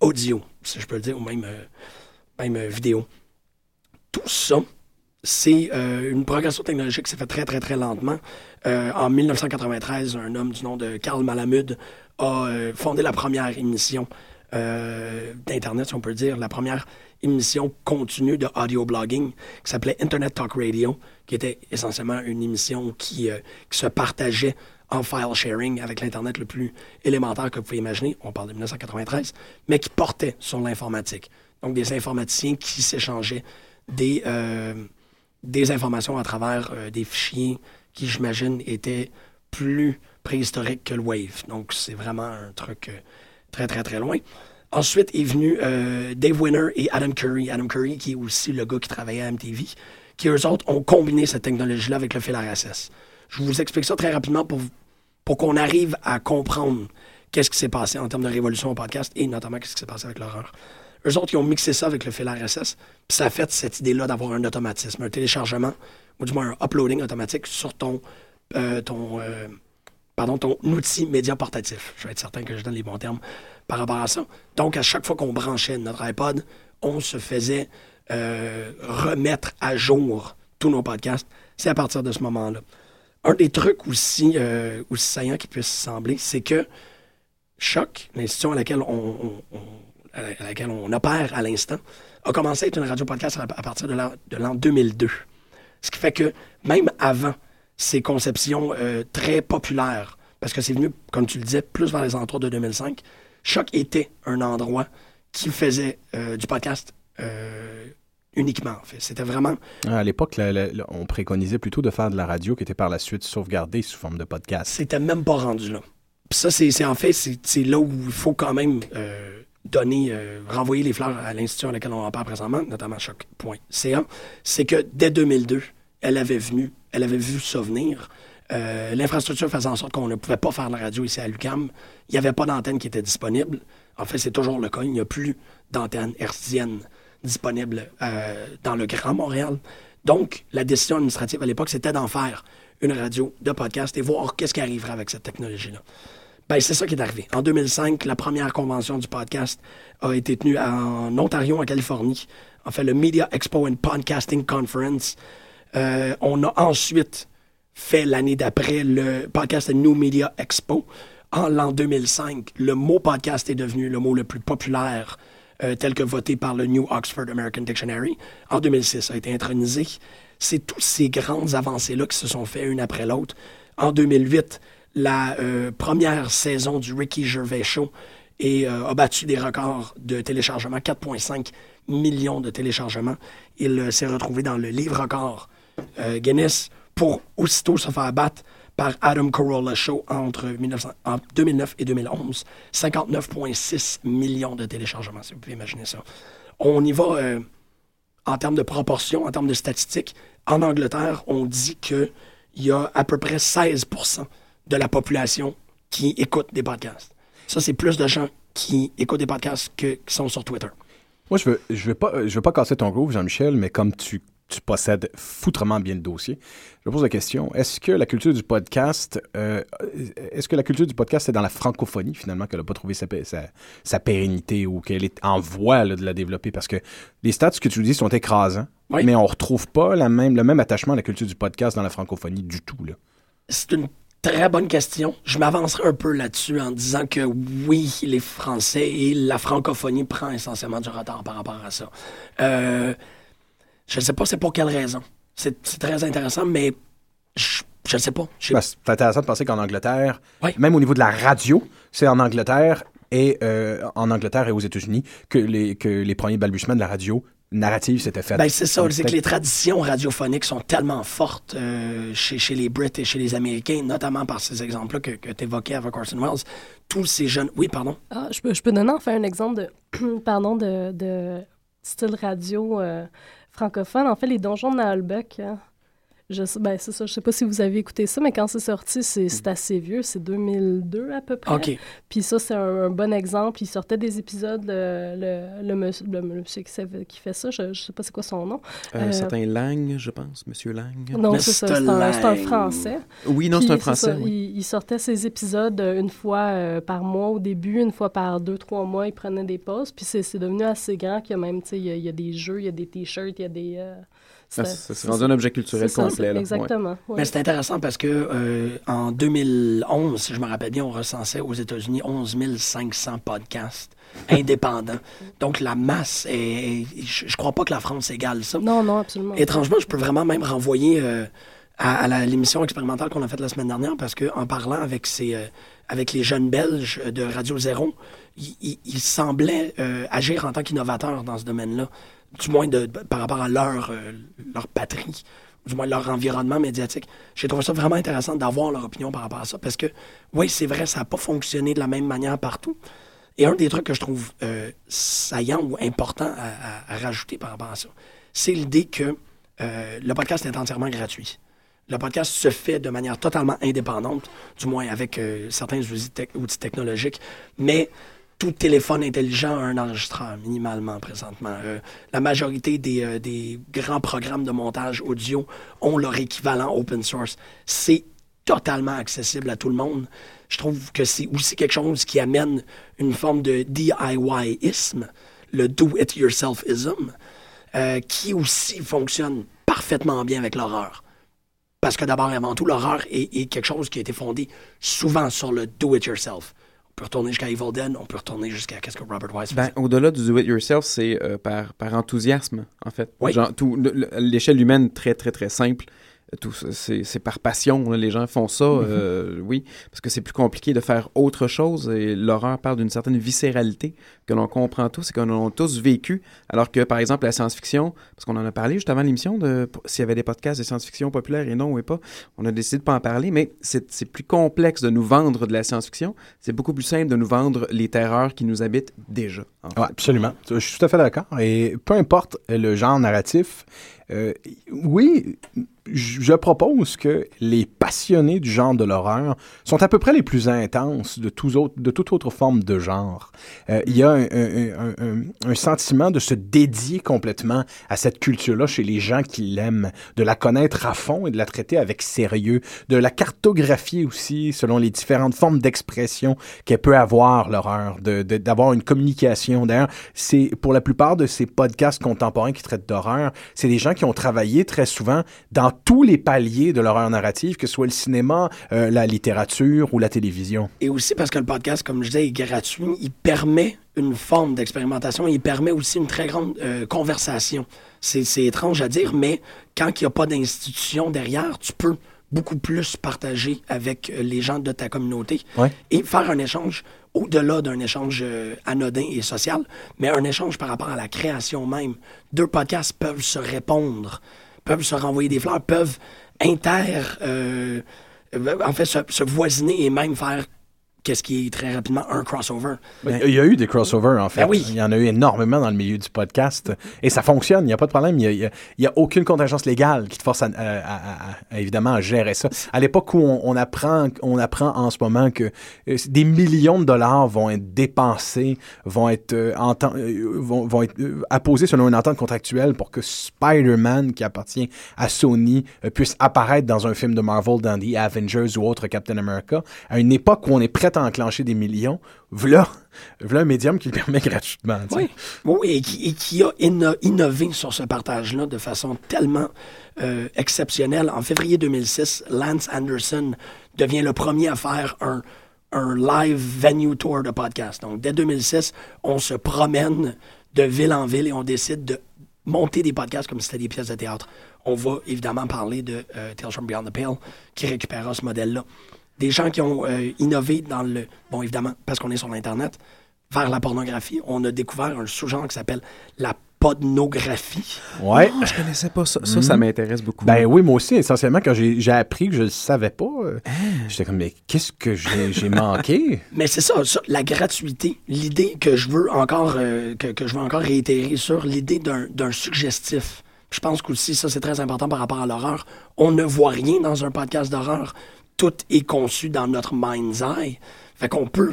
audio, si je peux le dire, ou même, euh, euh, vidéo. Tout ça, c'est euh, une progression technologique qui s'est fait très, très, très lentement. En 1993, un homme du nom de Karl Malamud a fondé la première émission d'Internet, si on peut dire, la première émission continue de audio blogging qui s'appelait Internet Talk Radio, qui était essentiellement une émission qui, euh, se partageait en file sharing avec l'Internet le plus élémentaire que vous pouvez imaginer. On parle de 1993, mais qui portait sur l'informatique. Donc, des informaticiens qui s'échangeaient des, euh, des informations à travers euh, des fichiers qui, j'imagine, étaient plus préhistoriques que le Wave. Donc, c'est vraiment un truc euh, très, très, très loin. Ensuite est venu euh, Dave Winner et Adam Curry. Adam Curry, qui est aussi le gars qui travaillait à MTV, qui eux autres ont combiné cette technologie-là avec le fil RSS. Je vous explique ça très rapidement pour, pour qu'on arrive à comprendre qu'est-ce qui s'est passé en termes de révolution au podcast et notamment qu'est-ce qui s'est passé avec l'horreur. Eux autres, ils ont mixé ça avec le fil RSS, puis ça a fait cette idée-là d'avoir un automatisme, un téléchargement, ou du moins un uploading automatique sur ton, euh, ton, euh, pardon, ton outil média portatif. Je vais être certain que je donne les bons termes par rapport à ça. Donc, à chaque fois qu'on branchait notre iPod, on se faisait euh, remettre à jour tous nos podcasts. C'est à partir de ce moment-là. Un des trucs aussi, euh, aussi saillants qui puisse sembler, c'est que Choc, l'institution à laquelle on, opère à l'instant, a commencé à être une radio-podcast à, à partir de l'an 2002. Ce qui fait que même avant ces conceptions euh, très populaires, parce que c'est venu, comme tu le disais, plus vers les alentours de 2005, Choc était un endroit qui faisait euh, du podcast euh, uniquement. En fait. C'était vraiment. À l'époque, on préconisait plutôt de faire de la radio qui était par la suite sauvegardée sous forme de podcast. C'était même pas rendu là. Puis ça, c'est en fait, c'est là où il faut quand même euh, donner, renvoyer les fleurs à l'institution à laquelle on en parle présentement, notamment choc.ca. C'est que dès 2002, elle avait venu, elle avait vu ça venir. Euh, l'infrastructure faisait en sorte qu'on ne pouvait pas faire la radio ici à l'UCAM. Il n'y avait pas d'antenne qui était disponible. En fait, c'est toujours le cas. Il n'y a plus d'antenne hertzienne disponible euh, dans le Grand Montréal. Donc, la décision administrative à l'époque, c'était d'en faire une radio de podcast et voir qu'est-ce qui arriverait avec cette technologie-là. Ben, c'est ça qui est arrivé. En 2005, la première convention du podcast a été tenue en Ontario, en Californie. En fait, le Media Expo and Podcasting Conference. Euh, on a ensuite fait l'année d'après le podcast New Media Expo. En l'an 2005, le mot podcast est devenu le mot le plus populaire euh, tel que voté par le New Oxford American Dictionary. En 2006, ça a été intronisé. C'est toutes ces grandes avancées-là qui se sont faites une après l'autre. En 2008, la euh, première saison du Ricky Gervais Show euh, a battu des records de téléchargement, 4,5 millions de téléchargements. Il s'est retrouvé dans le livre record Guinness pour aussitôt se faire battre par Adam Carolla Show entre 1900 en 2009 et 2011. 59,6 millions de téléchargements, si vous pouvez imaginer ça. On y va euh, en termes de proportion, en termes de statistiques. En Angleterre, on dit qu'il y a à peu près 16% de la population qui écoute des podcasts. Ça, c'est plus de gens qui écoutent des podcasts que, qui sont sur Twitter. Moi, je veux, je veux pas, je veux pas casser ton groove, Jean-Michel, mais comme tu, tu possèdes foutrement bien le dossier, je pose la question est-ce que la culture du podcast, euh, est-ce que la culture du podcast est dans la francophonie finalement qu'elle n'a pas trouvé sa, sa, sa, pérennité ou qu'elle est en voie là, de la développer? Parce que les stats que tu dis sont écrasants, Oui. mais on retrouve pas la même, le même attachement à la culture du podcast dans la francophonie du tout. C'est une très bonne question. Je m'avancerai un peu là-dessus en disant que oui, les Français et la francophonie prend essentiellement du retard par rapport à ça. Euh, je ne sais pas c'est pour quelle raison. C'est très intéressant, mais je ne sais pas. Ben, c'est intéressant de penser qu'en Angleterre, même au niveau de la radio, c'est en Angleterre et euh, en Angleterre et aux États-Unis que les, que les premiers balbutiements de la radio narrative s'étaient faits. Ben, c'est ça, c'est que les traditions radiophoniques sont tellement fortes euh, chez, chez les Brits et chez les Américains, notamment par ces exemples-là que, que tu évoquais avec Orson Welles. Tous ces jeunes. Oui, pardon. Ah, je, peux, je peux donner enfin un exemple de, pardon, de, de style radio euh, francophone. En fait, les donjons de Naalbeck, hein, je sais, ben, c'est ça, je sais pas si vous avez écouté ça, mais quand c'est sorti, c'est c'est assez vieux, c'est 2002 à peu près. OK. Puis ça, c'est un, un bon exemple. Il sortait des épisodes, le, le, le monsieur, le monsieur qui, fait- qui fait ça, je, je sais pas c'est quoi son nom. Un Euh, certain Lang, je pense, Monsieur Lang. non, c'est ça, c'est un, Français. Oui, non, c'est un Français, ça, oui. Il, il sortait ses épisodes euh, une fois euh, par mois au début, une fois par deux, trois mois, il prenait des pauses. Puis c'est devenu assez grand qu'il y a même, tu sais, il y, a- il y a des jeux, il y a des t-shirts, il y a des... Ah, ça s'est rendu un objet culturel c'est ça, complet, c'est- là, Exactement. ouais. Mais c'est intéressant parce que euh, en 2011, si je me rappelle bien, on recensait aux États-Unis 11 500 podcasts indépendants. Donc la masse est. Je, je crois pas que la France égale ça. Non, non, absolument. Étrangement, je peux vraiment même renvoyer euh, à, l'émission expérimentale qu'on a faite la semaine dernière parce que en parlant avec ces, euh, avec les jeunes Belges de Radio Zéro, ils, semblaient euh, agir en tant qu'innovateurs dans ce domaine-là, du moins de, par rapport à leur, euh, leur patrie, du moins leur environnement médiatique. J'ai trouvé ça vraiment intéressant d'avoir leur opinion par rapport à ça parce que, oui, c'est vrai, ça n'a pas fonctionné de la même manière partout. Et un des trucs que je trouve euh, saillant ou important à, rajouter par rapport à ça, c'est l'idée que euh, le podcast est entièrement gratuit. Le podcast se fait de manière totalement indépendante, du moins avec euh, certains outils, outils technologiques, mais tout téléphone intelligent a un enregistreur minimalement présentement. Euh, la majorité des, euh, des grands programmes de montage audio ont leur équivalent open source. C'est totalement accessible à tout le monde. Je trouve que c'est aussi quelque chose qui amène une forme de DIY-isme, le do-it-yourself-ism, euh, qui aussi fonctionne parfaitement bien avec l'horreur. Parce que d'abord et avant tout, l'horreur est, est quelque chose qui a été fondé souvent sur le do-it-yourself. On peut retourner jusqu'à Evil Dead, on peut retourner jusqu'à qu'est-ce que Robert Wise Ben, au-delà du do-it-yourself, c'est euh, par, par enthousiasme, en fait. Oui. Genre, tout, l'échelle humaine, très, très, très simple. Tout, c'est, par passion. là, Les gens font ça, Mhm. euh, oui, parce que c'est plus compliqué de faire autre chose. Et l'horreur parle d'une certaine viscéralité que l'on comprend tous et que l'on a tous vécu. Alors que, par exemple, la science-fiction, parce qu'on en a parlé juste avant l'émission, s'il y avait des podcasts de science-fiction populaires et non ou pas, on a décidé de pas en parler, mais c'est, c'est plus complexe de nous vendre de la science-fiction. C'est beaucoup plus simple de nous vendre les terreurs qui nous habitent déjà. en fait. Ouais, absolument. Je suis tout à fait d'accord. Et peu importe le genre narratif, euh, oui, je propose que les passionnés du genre de l'horreur sont à peu près les plus intenses de, tous autres, de toute autre forme de genre. Euh, il y a un, un- un- un- sentiment de se dédier complètement à cette culture-là chez les gens qui l'aiment, de la connaître à fond et de la traiter avec sérieux, de la cartographier aussi selon les différentes formes d'expression qu'elle peut avoir, l'horreur, d'avoir une communication. D'ailleurs, c'est pour la plupart de ces podcasts contemporains qui traitent d'horreur, c'est des gens qui ont travaillé très souvent dans tous les paliers de l'horreur narrative, que ce soit le cinéma, euh, la littérature ou la télévision. Et aussi parce que le podcast, comme je disais, est gratuit, il permet une forme d'expérimentation, il permet aussi une très grande euh, conversation. C'est étrange à dire, mais quand il n'y a pas d'institution derrière, tu peux beaucoup plus partager avec euh, les gens de ta communauté Ouais. et faire un échange au-delà d'un échange euh, anodin et social, mais un échange par rapport à la création même. Deux podcasts peuvent se répondre, peuvent se renvoyer des fleurs, peuvent inter, euh, en fait, se, se voisiner et même faire qu'est-ce qui est très rapidement un crossover. Ben, Il y a eu des crossovers, en fait. Ben oui. Il y en a eu énormément dans le milieu du podcast. Et ça fonctionne, il n'y a pas de problème. Il n'y a, aucune contingence légale qui te force, à, à- à- à- évidemment, à gérer ça. À l'époque où on, on apprend, on apprend en ce moment que euh, des millions de dollars vont être dépensés, vont être, euh, euh, vont, vont être euh, apposés selon une entente contractuelle pour que Spider-Man, qui appartient à Sony, puisse apparaître dans un film de Marvel, dans The Avengers ou autre Captain America, à une époque où on est prêt à enclencher des millions. Voilà, voilà un médium qui le permet gratuitement. Oui, oui et, qui, et qui a inno- innové sur ce partage-là de façon tellement euh, exceptionnelle. En février 2006, Lance Anderson devient le premier à faire un, un live venue tour de podcast. Donc, dès 2006, on se promène de ville en ville et on décide de monter des podcasts comme si c'était des pièces de théâtre. On va évidemment parler de euh, Tales from Beyond the Pale, qui récupérera ce modèle-là. Des gens qui ont euh, innové dans le... Bon, évidemment, parce qu'on est sur l'Internet, vers la pornographie. On a découvert un sous-genre qui s'appelle la podnographie. Ouais. Oh, je connaissais pas ça. Ça, ça Mhm. m'intéresse beaucoup. Ben oui, moi aussi, essentiellement, quand j'ai appris que je le savais pas, euh, Ah. j'étais comme, mais qu'est-ce que j'ai manqué? Mais c'est ça, ça, la gratuité, l'idée que je veux encore euh, que, que je veux encore réitérer sur l'idée d'un d'un suggestif. Je pense qu'aussi ça c'est très important par rapport à l'horreur. On ne voit rien dans un podcast d'horreur. Tout est conçu dans notre mind's eye. Fait qu'on peut,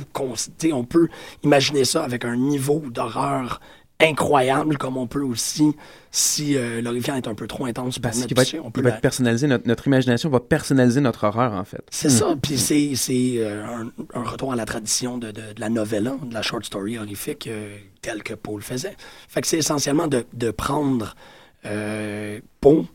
on peut imaginer ça avec un niveau d'horreur incroyable, comme on peut aussi, si euh, l'horrifiant est un peu trop intense pour Parce notre qu'il va toucher, être, on peut va être personnalisé. Notre, notre imagination va personnaliser notre horreur, en fait. c'est ça, puis c'est, euh, un, un retour à la tradition de, de, de la novella, de la short story horrifique euh, telle que Paul faisait. Fait que c'est essentiellement de, de prendre euh, Poe,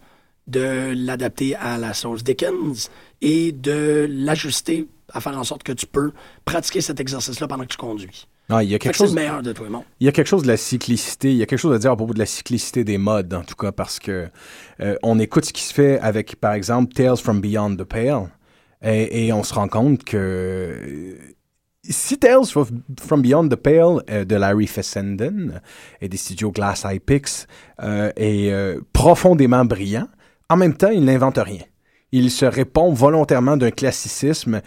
de l'adapter à la sauce Dickens et de l'ajuster à faire en sorte que tu peux pratiquer cet exercice-là pendant que tu conduis. Ah, il y a quelque que chose. le meilleur de tout le monde. Il y a quelque chose de la cyclicité, il y a quelque chose à dire à propos de la cyclicité des modes, en tout cas, parce que euh, on écoute ce qui se fait avec, par exemple, Tales from Beyond the Pale, et, et on se rend compte que si Tales from Beyond the Pale euh, de Larry Fessenden et des studios Glass Eye Pix euh, est profondément brillant, en même temps, il n'invente rien. Il se répond volontairement d'un classicisme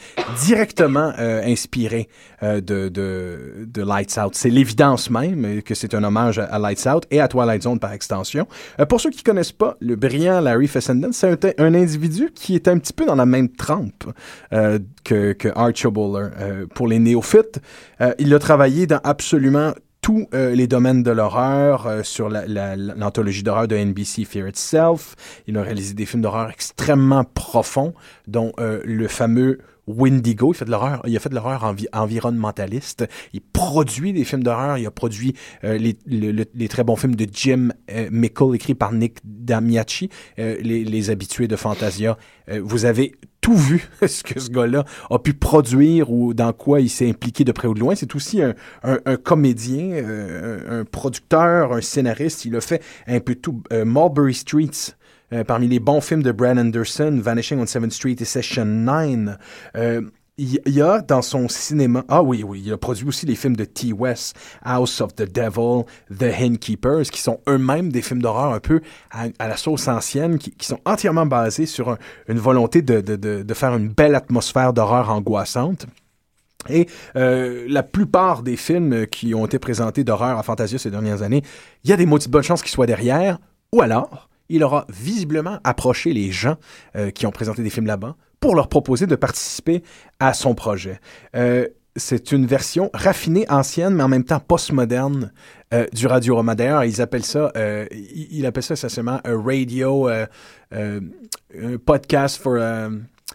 directement euh, inspiré euh, de, de, de Lights Out. C'est l'évidence même que c'est un hommage à, Lights Out et à Twilight Zone par extension. Euh, pour ceux qui connaissent pas, le brillant Larry Fessenden, c'est un, un individu qui est un petit peu dans la même trempe euh, que, que Archie Bowler. Euh, pour les néophytes, il a travaillé dans absolument tous euh, les domaines de l'horreur euh, sur la- la- l'anthologie d'horreur de NBC Fear Itself. Il a réalisé des films d'horreur extrêmement profonds, dont euh, le fameux Windigo. Il fait de l'horreur. Il a fait de l'horreur envi- environnementaliste. Il produit des films d'horreur. Il a produit euh, les, le- le- les très bons films de Jim euh, Mickle, écrits par Nick Damiachi, euh, les, habitués de Fantasia. Euh, vous avez tout vu ce que ce gars-là a pu produire ou dans quoi il s'est impliqué de près ou de loin. C'est aussi un, comédien, un, un producteur, un scénariste. Il a fait un peu tout. Mulberry Streets, euh, parmi les bons films de Brad Anderson, Vanishing on 7th Street et Session 9. Euh, il il y a dans son cinéma, ah oui, oui, il a produit aussi les films de T. West, House of the Devil, The Innkeepers, qui sont eux-mêmes des films d'horreur un peu à, la sauce ancienne, qui, qui sont entièrement basés sur un- une volonté de, de, de, de faire une belle atmosphère d'horreur angoissante. Et euh, la plupart des films qui ont été présentés d'horreur à Fantasia ces dernières années, il y a des maudites bonnes chances qu'ils soient derrière, ou alors il aura visiblement approché les gens euh, qui ont présenté des films là-bas pour leur proposer de participer à son projet. Euh, c'est une version raffinée, ancienne, mais en même temps postmoderne euh, du radio-roman. D'ailleurs, ils appellent ça, euh, ils, appellent ça essentiellement un radio, podcast for a,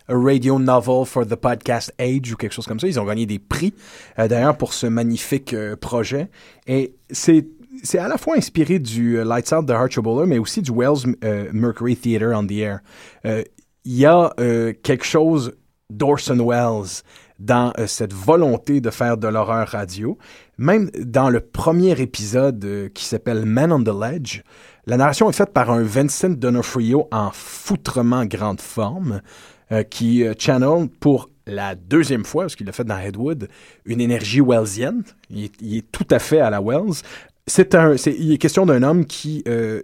radio novel for the podcast age ou quelque chose comme ça. Ils ont gagné des prix, d'ailleurs, pour ce magnifique projet. Et c'est c'est à la fois inspiré du euh, Lights Out de Archibald, mais aussi du Wells euh, Mercury Theatre on the Air. Euh, Il y a quelque chose d'Orson Welles dans cette volonté de faire de l'horreur radio. Même dans le premier épisode qui s'appelle Man on the Ledge, la narration est faite par un Vincent D'Onofrio en foutrement grande forme qui channel pour la deuxième fois, parce qu'il l'a fait dans Headwood, une énergie wellsienne. Il il est tout à fait à la Wells. C'est un, il est question d'un homme qui, euh,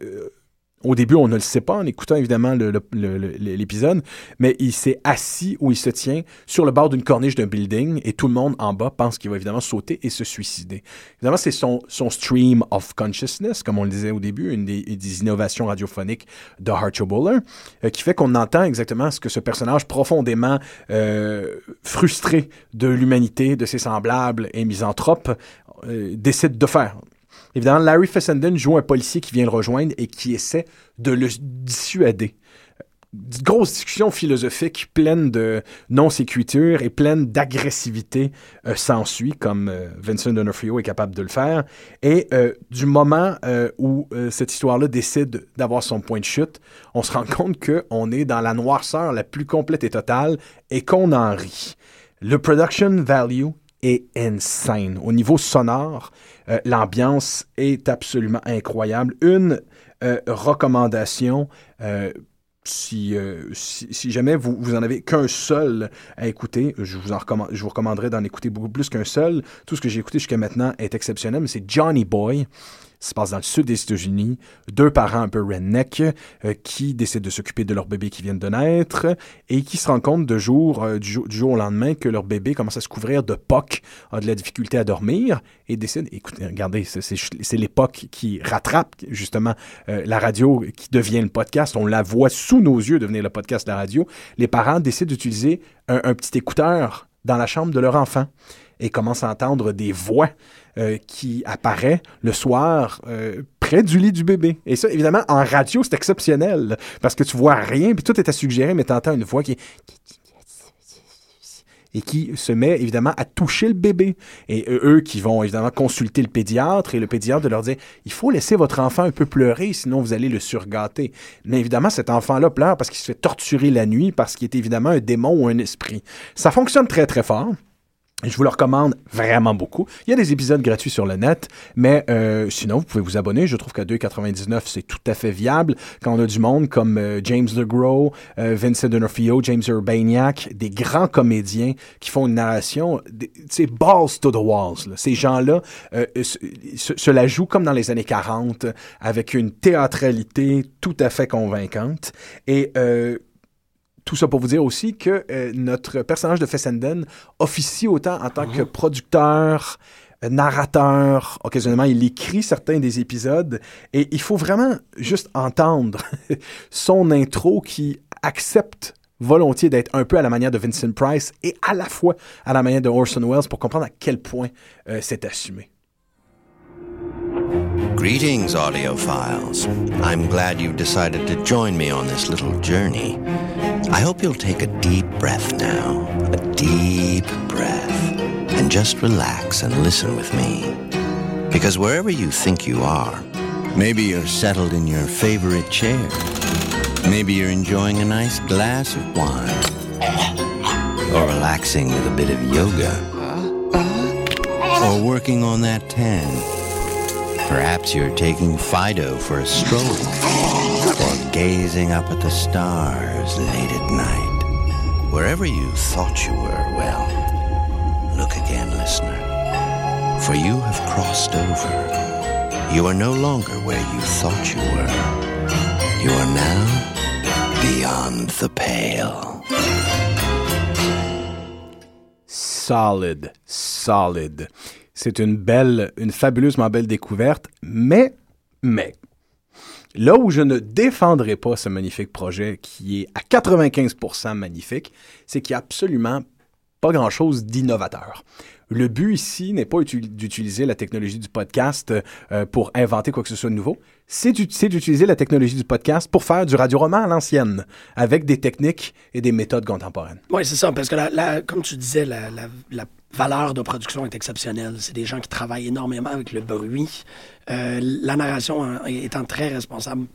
au début, on ne le sait pas en écoutant évidemment l'épisode, mais il s'est assis où il se tient sur le bord d'une corniche d'un building et tout le monde en bas pense qu'il va évidemment sauter et se suicider. Évidemment, c'est son, stream of consciousness, comme on le disait au début, une des, innovations radiophoniques de Archibald, euh, qui fait qu'on entend exactement ce que ce personnage profondément euh, frustré de l'humanité, de ses semblables et misanthrope décide de faire. Évidemment, Larry Fessenden joue un policier qui vient le rejoindre et qui essaie de le dissuader. Une grosse discussion philosophique pleine de non-sécuture et pleine d'agressivité euh, s'ensuit, comme euh, Vincent D'Onofrio est capable de le faire. Et euh, du moment euh, où euh, cette histoire-là décide d'avoir son point de chute, on se rend compte qu'on est dans la noirceur la plus complète et totale et qu'on en rit. Le production value est insane. Au niveau sonore, euh, l'ambiance est absolument incroyable. Une euh, recommandation, euh, si, jamais vous, vous en avez qu'un seul à écouter, je vous, en je vous recommanderais d'en écouter beaucoup plus qu'un seul. Tout ce que j'ai écouté jusqu'à maintenant est exceptionnel, mais c'est Johnny Boy. Ça se passe dans le sud des États-Unis. Deux parents un peu redneck euh, qui décident de s'occuper de leur bébé qui viennent de naître et qui se rendent compte de jour, euh, du, jour, au lendemain que leur bébé commence à se couvrir de POC, a de la difficulté à dormir et décide, écoutez, regardez, c'est l'époque qui rattrape justement euh, la radio qui devient le podcast. On la voit sous nos yeux devenir le podcast de la radio. Les parents décident d'utiliser un, un petit écouteur dans la chambre de leur enfant et commencent à entendre des voix euh, qui apparaissent le soir euh, près du lit du bébé. Et ça, évidemment, en radio, c'est exceptionnel parce que tu vois rien, puis tout est à suggérer, mais tu entends une voix qui et qui se met évidemment à toucher le bébé. Et eux qui vont évidemment consulter le pédiatre et le pédiatre de leur dire il faut laisser votre enfant un peu pleurer, sinon vous allez le surgâter. Mais évidemment, cet enfant-là pleure parce qu'il se fait torturer la nuit, parce qu'il est évidemment un démon ou un esprit. Ça fonctionne très très fort. Je vous le recommande vraiment beaucoup. Il y a des épisodes gratuits sur le net, mais euh, sinon, vous pouvez vous abonner. Je trouve qu'à 2,99, c'est tout à fait viable. Quand on a du monde comme euh, James LeGros, euh, Vincent D'Onofrio, James Urbaniak, des grands comédiens qui font une narration, c'est balls to the walls. là. Ces gens-là euh, se, se- se la jouent comme dans les années 40, avec une théâtralité tout à fait convaincante. Et euh, tout ça pour vous dire aussi que euh, notre personnage de Fessenden officie autant en tant que producteur, euh, narrateur. Occasionnellement, il écrit certains des épisodes et il faut vraiment juste entendre son intro qui accepte volontiers d'être un peu à la manière de Vincent Price et à la fois à la manière de Orson Welles pour comprendre à quel point euh, c'est assumé. Greetings, audiophiles. I'm glad you've decided to join me on this little journey. I hope you'll take a deep breath now, a deep breath, and just relax and listen with me. Because wherever you think you are, maybe you're settled in your favorite chair, maybe you're enjoying a nice glass of wine, or relaxing with a bit of yoga, or working on that tan. Perhaps you're taking Fido for a stroll, gazing up at the stars late at night. Wherever you thought you were, well, look again, listener. For you have crossed over. You are no longer where you thought you were. You are now beyond the pale. solid, solid. C'est une belle, une fabuleusement belle découverte, mais, mais, là où je ne défendrai pas ce magnifique projet qui est à 95% magnifique, c'est qu'il n'y a absolument pas grand-chose d'innovateur. Le but ici n'est pas d'utiliser la technologie du podcast euh, pour inventer quoi que ce soit de nouveau, c'est d'ut- c'est d'utiliser la technologie du podcast pour faire du radioroman à l'ancienne, avec des techniques et des méthodes contemporaines. Oui, c'est ça, parce que comme tu disais, la- la valeur de production est exceptionnelle. C'est des gens qui travaillent énormément avec le bruit. Euh, la narration étant très responsable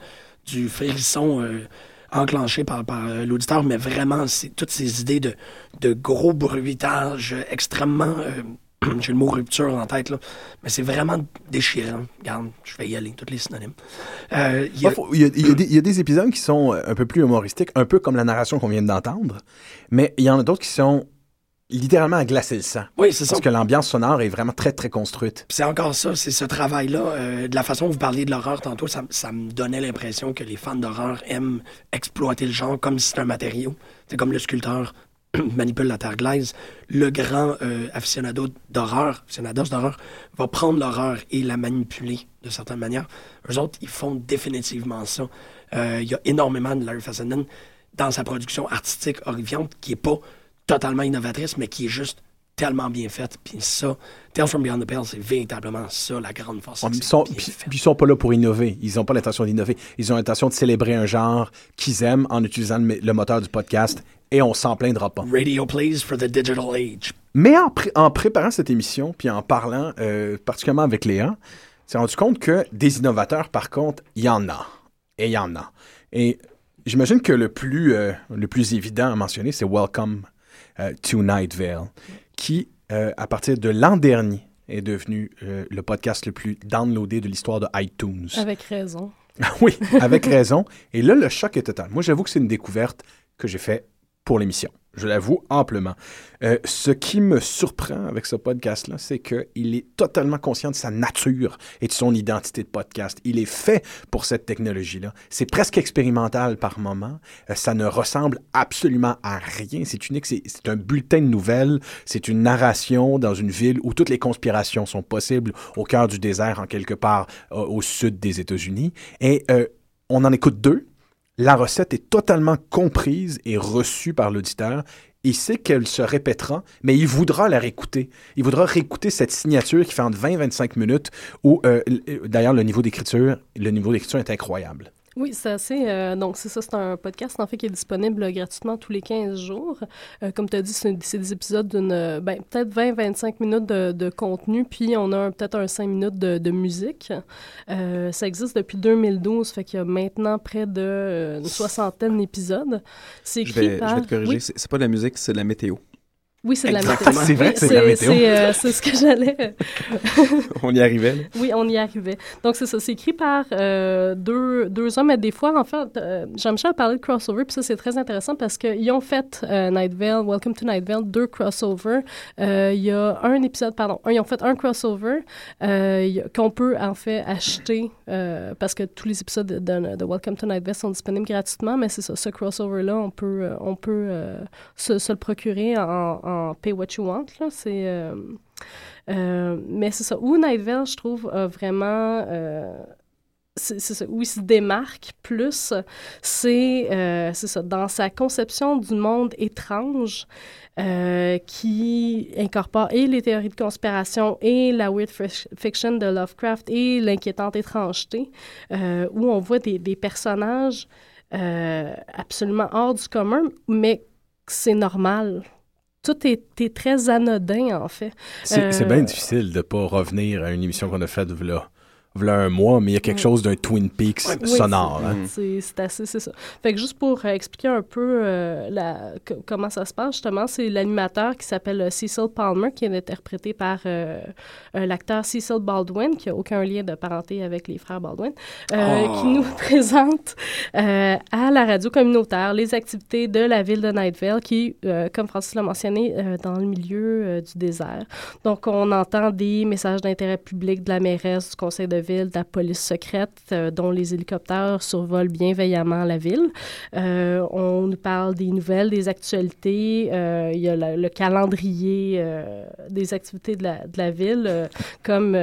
du frisson euh, enclenché par, euh, l'auditeur, mais vraiment, c'est toutes ces idées de, de gros bruitage extrêmement... J'ai le mot rupture en tête, là. Mais c'est vraiment déchirant. Regarde, je vais y aller, tous les synonymes. Il y y, a, des, épisodes qui sont un peu plus humoristiques, un peu comme la narration qu'on vient d'entendre, mais il y en a d'autres qui sont littéralement à glacer le sang. Oui, c'est ça. Parce que l'ambiance sonore est vraiment très, très construite. C'est encore ça, c'est ce travail-là. euh, de la façon dont vous parliez de l'horreur tantôt, ça, ça me donnait l'impression que les fans d'horreur aiment exploiter le genre comme si c'était un matériau. C'est comme le sculpteur manipule la terre glaise. Le grand euh, aficionado d'horreur, aficionados d'horreur, va prendre l'horreur et la manipuler de certaines manières. Eux autres, ils font définitivement ça. Euh, Il y a énormément de Larry Fessenden dans sa production artistique horrifiante qui est pas totalement innovatrice, mais qui est juste tellement bien faite. Puis ça, Tales from Beyond the Pale, c'est véritablement ça, la grande force. Ils sont, puis, ils sont pas là pour innover. Ils n'ont pas l'intention d'innover. Ils ont l'intention de célébrer un genre qu'ils aiment en utilisant le, le moteur du podcast et on s'en plaindra pas. Radio plays for the digital age. Mais en préparant cette émission, puis en parlant euh, particulièrement avec Léa, s'est rendu compte que des innovateurs, par contre, il y en a. Et il y en a. Et j'imagine que le plus, euh, le plus évident à mentionner, c'est Welcome euh, to Night Vale, qui, euh, à partir de l'an dernier, est devenu euh, le podcast le plus downloadé de l'histoire de iTunes. Avec raison. oui, avec raison. Et là, le choc est total. Moi, j'avoue que c'est une découverte que j'ai fait pour l'émission. Je l'avoue amplement. Euh, ce qui me surprend avec ce podcast-là, c'est qu'il est totalement conscient de sa nature et de son identité de podcast. Il est fait pour cette technologie-là. C'est presque expérimental par moment. Euh, ça ne ressemble absolument à rien. C'est unique. C'est un bulletin de nouvelles. C'est une narration dans une ville où toutes les conspirations sont possibles, au cœur du désert, en quelque part euh, au sud des États-Unis. Et on en écoute deux. La recette est totalement comprise et reçue par l'auditeur. Il sait qu'elle se répétera, mais il voudra la réécouter. Il voudra réécouter cette signature qui fait entre 20 et 25 minutes, où, euh, l- d'ailleurs, le niveau d'écriture, le niveau d'écriture est incroyable. Oui, c'est assez. euh, donc, c'est ça, c'est un podcast, en fait, qui est disponible gratuitement tous les 15 jours. Euh, comme tu as dit, c'est des épisodes d'une. euh, Ben, peut-être 20-25 minutes de, de contenu, puis on a peut-être un 5 minutes de, de musique. Euh, ça existe depuis 2012, fait qu'il y a maintenant près de une soixantaine d'épisodes. C'est Je écrit vais, je par. vais te corriger, Oui? c'est c'est pas de la musique, c'est de la météo. Oui, c'est de la météo. C'est vrai Oui, que c'est de la météo. C'est euh, c'est ce que j'allais. On y arrivait. là. Oui, on y arrivait. Donc, c'est ça. C'est écrit par euh, deux, deux hommes. Mais des fois, en fait, euh, Jean-Michel a parlé de crossover. Puis ça, c'est très intéressant parce qu'ils ont fait euh, Night Vale, Welcome to Night Vale, deux crossovers. Euh, Il y a un épisode, pardon, un, ils ont fait un crossover euh, qu'on peut, en fait, acheter euh, parce que tous les épisodes de, de- de Welcome to Night Vale sont disponibles gratuitement. Mais c'est ça. Ce crossover-là, on peut, euh, on peut euh, se, se le procurer en, en Pay What You Want. là. C'est. euh, euh, mais c'est ça. Où Night Vale, je trouve, a vraiment. euh, où il se démarque plus, c'est c'est ça, dans sa conception du monde étrange qui incorpore et les théories de conspiration et la weird fic- fiction de Lovecraft et l'inquiétante étrangeté, où on voit des, personnages absolument hors du commun, mais c'est normal. Tout est, est très anodin, en fait. C'est c'est Euh, bien difficile de ne pas revenir à une émission qu'on a faite v'là, v'là un mois, mais il y a quelque chose d'un Twin Peaks Oui, sonore. c'est- hein. C'est assez, c'est ça. Fait que juste pour euh, expliquer un peu euh, la, co- comment ça se passe, justement, c'est l'animateur qui s'appelle euh, Cecil Palmer, qui est interprété par euh, euh, l'acteur Cecil Baldwin, qui n'a aucun lien de parenté avec les frères Baldwin, euh, Oh. qui nous présente euh, à la radio communautaire les activités de la ville de Night Vale, qui, euh, comme Francis l'a mentionné, euh, dans le milieu euh, du désert. Donc, on entend des messages d'intérêt public de la mairesse, du conseil de ville, de la police secrète, euh, dont les hélicoptères survolent bienveillamment la ville. Euh, on nous parle des nouvelles, des actualités. Euh, il y a le calendrier des activités de la, ville, comme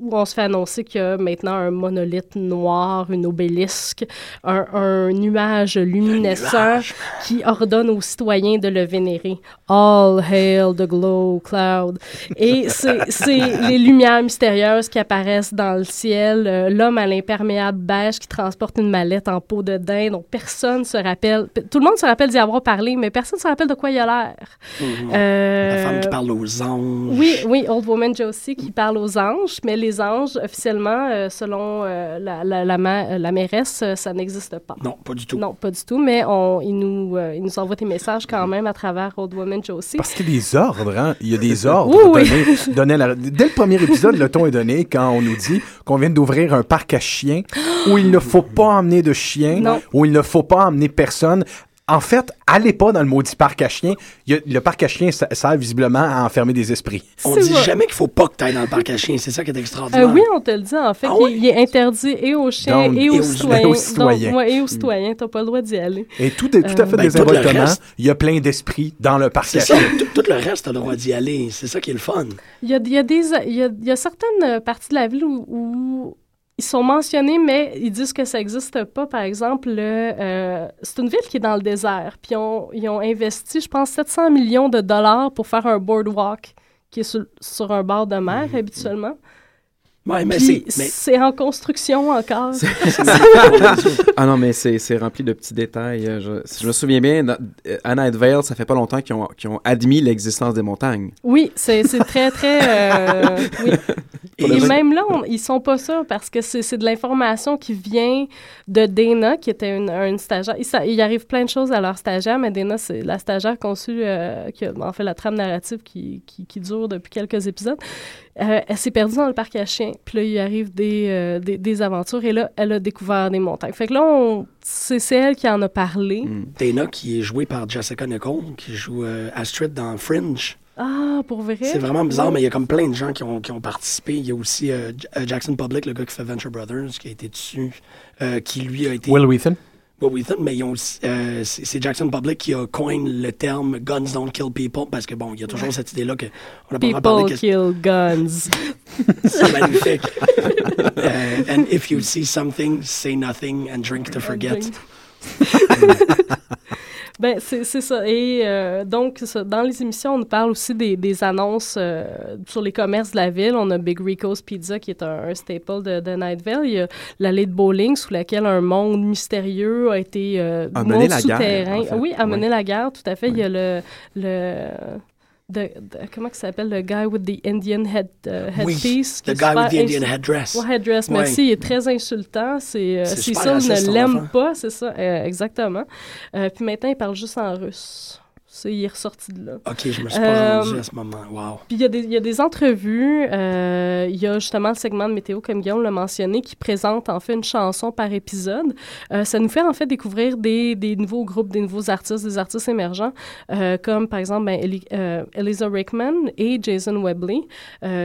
où on se fait annoncer qu'il y a maintenant un monolithe noir, une obélisque, un, un nuage luminescent qui ordonne aux citoyens de le vénérer. All hail the glow cloud. Et c'est les lumières mystérieuses qui apparaissent dans le ciel, euh, l'homme à l'imperméable beige qui transporte une mallette en peau de daim dont personne se rappelle. Tout le monde se rappelle d'y avoir parlé, mais personne se rappelle de quoi il a l'air. Mhm. Euh, La femme qui parle aux anges. oui, oui, Old Woman Josie qui parle aux anges, mais les anges, officiellement, euh, selon euh, la, la, la, ma- la mairesse, euh, ça n'existe pas. Non, pas du tout. Non, pas du tout, mais on, il, nous, euh, il nous envoie des messages quand même à travers Old Woman Josie. Parce qu'il y a des ordres, hein? Il y a des ordres Oui, oui. donnés. Dès le premier épisode, le ton est donné quand on nous dit qu'on vient d'ouvrir un parc à chiens où il ne faut pas emmener de chiens, Non. où il ne faut pas emmener personne. En fait, allez pas dans le maudit parc à chiens. Il y a- le parc à chiens ça- sert visiblement à enfermer des esprits. On dit vrai. jamais qu'il faut pas que tu ailles dans le parc à chiens. C'est ça qui est extraordinaire. Euh, oui, on te le dit, en fait, Ah oui? il est interdit et aux chiens Donc, et, aux, et aux citoyens. Donc, ouais, et aux citoyens, t'as pas le droit d'y aller. Et tout est tout à Euh, fait Ben, tout le désinvoltement. reste- Il y a plein d'esprits dans le parc à chiens. Tout, le reste, t'as le droit d'y aller. C'est ça qui est le fun. Il y a, il y a des, il y a, il y a certaines euh, parties de la ville où, où ils sont mentionnés, mais ils disent que ça n'existe pas. Par exemple, le, euh, c'est une ville qui est dans le désert. Puis on- ils ont investi, je pense, 700 millions de dollars pour faire un boardwalk qui est sur, sur un bord de mer habituellement. Ouais, mais Puis c'est. mais- en construction encore. ah non, mais c'est c'est rempli de petits détails. Euh, Je, je me souviens bien, dans- euh, à Night Vale, ça fait pas longtemps qu'ils ont, qu'ils ont admis l'existence des montagnes. Oui, c'est c'est très, très... euh, oui. Et même là, on- ils sont pas ça parce que c'est c'est de l'information qui vient de Dana, qui était une, une stagiaire. Il, ça- il arrive plein de choses à leur stagiaire, mais Dana, c'est la stagiaire conçue, euh, qui a en fait la trame narrative qui, qui, qui dure depuis quelques épisodes. Euh, elle s'est perdue dans le parc à chiens. Puis là, il arrive des, euh, des, des aventures et là, elle a découvert des montagnes. Fait que là, on- c'est elle qui en a parlé. Hmm. Dana, qui est jouée par Jessica Nicole, qui joue euh, Astrid dans Fringe. Ah, pour vrai? C'est vraiment bizarre, mais il y a comme plein de gens qui ont, qui ont participé. Il y a aussi Jackson Public, le gars qui fait Venture Brothers, qui a été dessus, euh, qui lui a été. Will Wheaton. Will Wheaton, mais ils ont aussi, euh, c'est Jackson Public qui a coin le terme Guns don't kill people, parce que bon, il y a toujours cette idée-là que on a People que kill guns. c'est magnifique. Euh, and if you see something, say nothing and drink to forget. Ben, c'est c'est ça. Et euh, donc, ça, dans les émissions, on nous parle aussi des, des annonces euh, sur les commerces de la ville. On a Big Rico's Pizza, qui est un, un staple de, de. Il y a l'allée de bowling, sous laquelle un monde mystérieux a été euh, A monde mené la guerre, souterrain. en fait. Oui, a mené Oui. la guerre, tout à fait. Il y a le... le de- comment il s'appelle le guy with the Indian head, Oui, headpiece the guy with the Indian headdress. Ouais, headdress, Ouais. merci. Il est très insultant. C'est euh, C'est super raciste, ne l'aime pas, c'est ça, euh, exactement. Euh, puis maintenant, il parle juste en russe. C'est, il est ressorti de là. Ok, je me suis pas Euh, rendu à ce moment. Wow. Puis il y, a des- il y a des entrevues. euh, il y a justement le segment de météo, comme Guillaume l'a mentionné, qui présente en fait une chanson par épisode. Euh, ça nous fait en fait découvrir des, des nouveaux groupes, des nouveaux artistes, des artistes émergents, comme par exemple ben, Eli- Eliza Rickman et Jason Webley,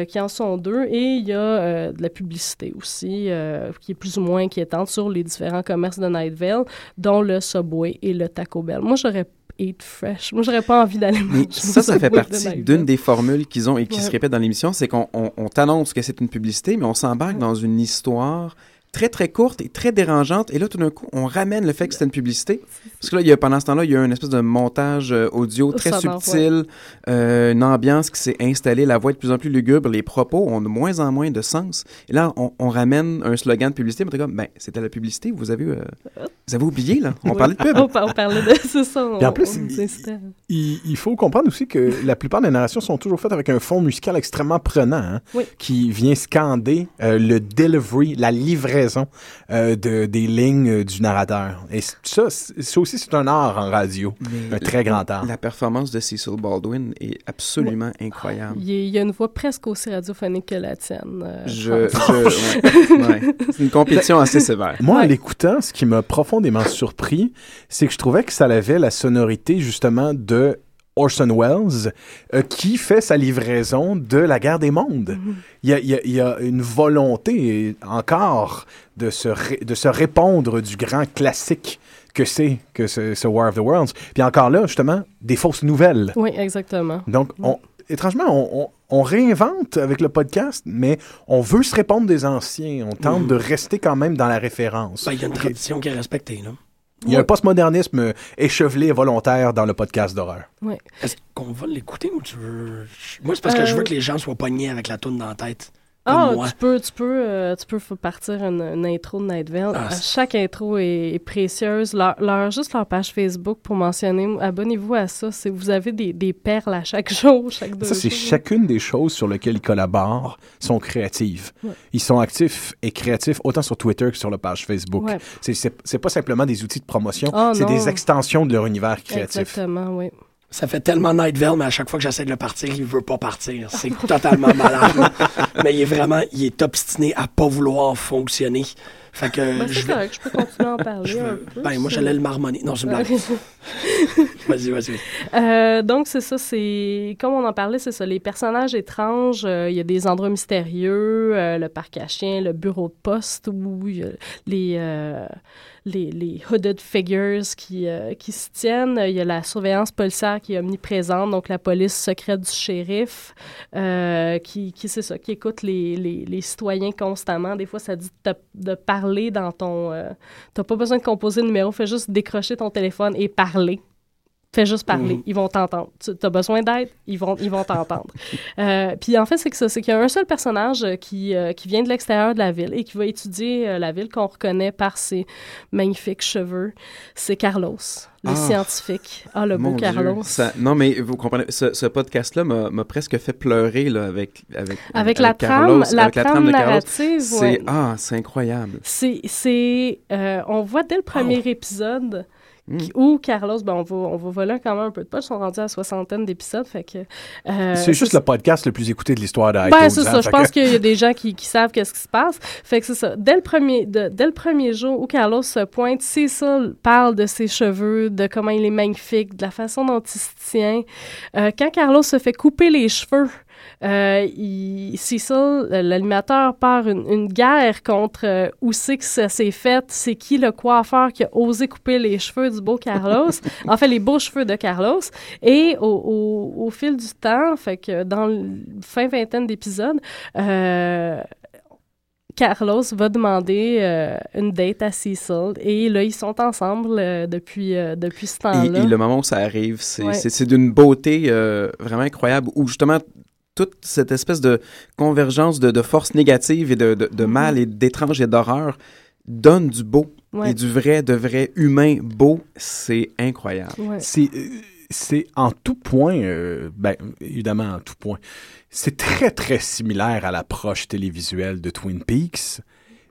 qui en sont deux. Et il y a de la publicité aussi, qui est plus ou moins inquiétante sur les différents commerces de Night Vale, dont le Subway et le Taco Bell. Moi, j'aurais Eat Fresh. Moi, j'aurais pas envie d'aller manger ça, ça fait partie d'une des formules qu'ils ont et qui Ouais. se répète dans l'émission, c'est qu'on on- on t'annonce que c'est une publicité, mais on s'embarque dans une histoire très très courte et très dérangeante. Et là, tout d'un coup, on ramène le fait que c'est une publicité. Parce que là, il y a, pendant ce temps-là, il y a une espèce de montage euh, audio très Sonore, subtil, euh, une ambiance qui s'est installée, la voix est de plus en plus lugubre, les propos ont de moins en moins de sens. Et là, on, on ramène un slogan de publicité, mais t'es comme, ben, c'était la publicité, vous avez, euh, vous avez oublié, là. On Oui. parlait de pub. on, par- on parlait de c'est ça. Puis en on- plus, on incitait. Il, il faut comprendre aussi que la plupart des narrations sont toujours faites avec un fond musical extrêmement prenant, hein, Oui. qui vient scander euh, le delivery, la livraison euh, de, des lignes euh, du narrateur. Et ça, ça aussi, c'est un art en radio, Mais un très grand art. La performance de Cecil Baldwin est absolument incroyable. Il y, a- il y a une voix presque aussi radiophonique que la tienne. euh, Je, François. je- ouais, ouais. C'est une compétition assez sévère. Moi, en l'écoutant, ce qui m'a profondément surpris, c'est que je trouvais que ça avait la sonorité justement de Orson Welles, euh, qui fait sa livraison de la guerre des mondes. Il y a, il y a- il y a une volonté encore de se, ré- de se répondre du grand classique que c'est que ce, ce War of the Worlds. Puis encore là, justement, des fausses nouvelles. Oui, exactement. Donc, on- étrangement, on, on- on réinvente avec le podcast, mais on veut se répondre des anciens. On tente Mhm. de rester quand même dans la référence. Ben, il y a une tradition qui est respectée, là. Il y a un postmodernisme euh, échevelé et volontaire dans le podcast d'horreur. Ouais. Est-ce qu'on va l'écouter ou tu veux? Moi, c'est parce que Euh, je veux que les gens soient pognés avec la toune dans la tête. Ah, moi. tu peux, tu peux, euh, tu peux partir une, une intro de Night Vale. Ah, Chaque intro est, est précieuse. Leur, leur- juste leur page Facebook pour mentionner, abonnez-vous à ça. C'est vous avez des, des perles à chaque jour, chaque deux Ça, c'est chacune des choses sur lesquelles ils collaborent sont créatives. Ouais. Ils sont actifs et créatifs autant sur Twitter que sur la page Facebook. Ouais. C'est- pas simplement des outils de promotion, Oh, c'est des extensions de leur univers créatif. Exactement, oui. Ça fait tellement Night Vale, mais à chaque fois que j'essaie de le partir, il veut pas partir. C'est totalement malade. là. mais il est vraiment, il est obstiné à pas vouloir fonctionner. Fait que Ben, je c'est vais. correct, je peux continuer à en parler je un veux- peu. Ben, moi, j'allais le marmonner. Non, c'est une blague. vas-y, vas-y. Euh, donc, c'est ça, c'est... Comme on en parlait, c'est ça, les personnages étranges, euh, il y a des endroits mystérieux, euh, le parc à chiens, le bureau de poste, où il y a les, euh, les, les hooded figures qui, euh, qui se tiennent. Il y a la surveillance policière qui est omniprésente, donc la police secrète du shérif, euh, qui, qui c'est ça, qui écoute les, les, les citoyens constamment. Des fois, ça dit de, parler dans ton... euh, T'as pas besoin de composer le numéro, fais juste décrocher ton téléphone et parler. Fais juste parler, Mhm. ils vont t'entendre. Tu as besoin d'aide, ils vont ils vont t'entendre. Euh, puis en fait, c'est que ça, c'est qu'il y a un seul personnage euh, qui, euh, qui vient de l'extérieur de la ville et qui va étudier euh, la ville qu'on reconnaît par ses magnifiques cheveux. C'est Carlos, le Ah. scientifique. Ah, le beau Carlos. ça- non, mais vous comprenez, ce, ce podcast-là m'a presque fait pleurer là, avec, avec, Avec la Carlos, trame- la avec trame de Carlos. narrative, C'est ouais. ah, c'est incroyable. C'est, c'est, on voit dès le premier épisode qui- où Carlos, ben on va, on va voler quand même un peu de poche, ils sont rendus à soixantaine d'épisodes, fait que... euh, c'est juste le podcast le plus écouté de l'histoire d'iTunes. Ben, c'est ça. hein, Je pense qu'il y a des gens qui, qui savent qu'est-ce qui se passe. Fait que c'est ça. Dès le premier, de- dès le premier jour où Carlos se pointe, c'est ça, parle de ses cheveux, de comment il est magnifique, de la façon dont il se tient. Euh, quand Carlos se fait couper les cheveux, euh, il, c'est ça, l'animateur part une, une guerre contre euh, où c'est que ça s'est fait, c'est qui le coiffeur qui a osé couper les cheveux du beau Carlos, en fait les beaux cheveux de Carlos, et au, au- au fil du temps, fait que dans le fin vingtaine d'épisodes, euh, Carlos va demander euh, une date à Cecil et là ils sont ensemble euh, depuis euh, depuis ce temps-là. et le moment où ça arrive, c'est Ouais. d'une beauté vraiment incroyable, où justement toute cette espèce de convergence de, de forces négatives et de, de, de mal et d'étrange et d'horreur donne du beau Ouais. et du vrai, de vrai humain beau. C'est incroyable. C'est, euh, c'est en tout point, euh, ben, évidemment en tout point, c'est très très similaire à l'approche télévisuelle de Twin Peaks,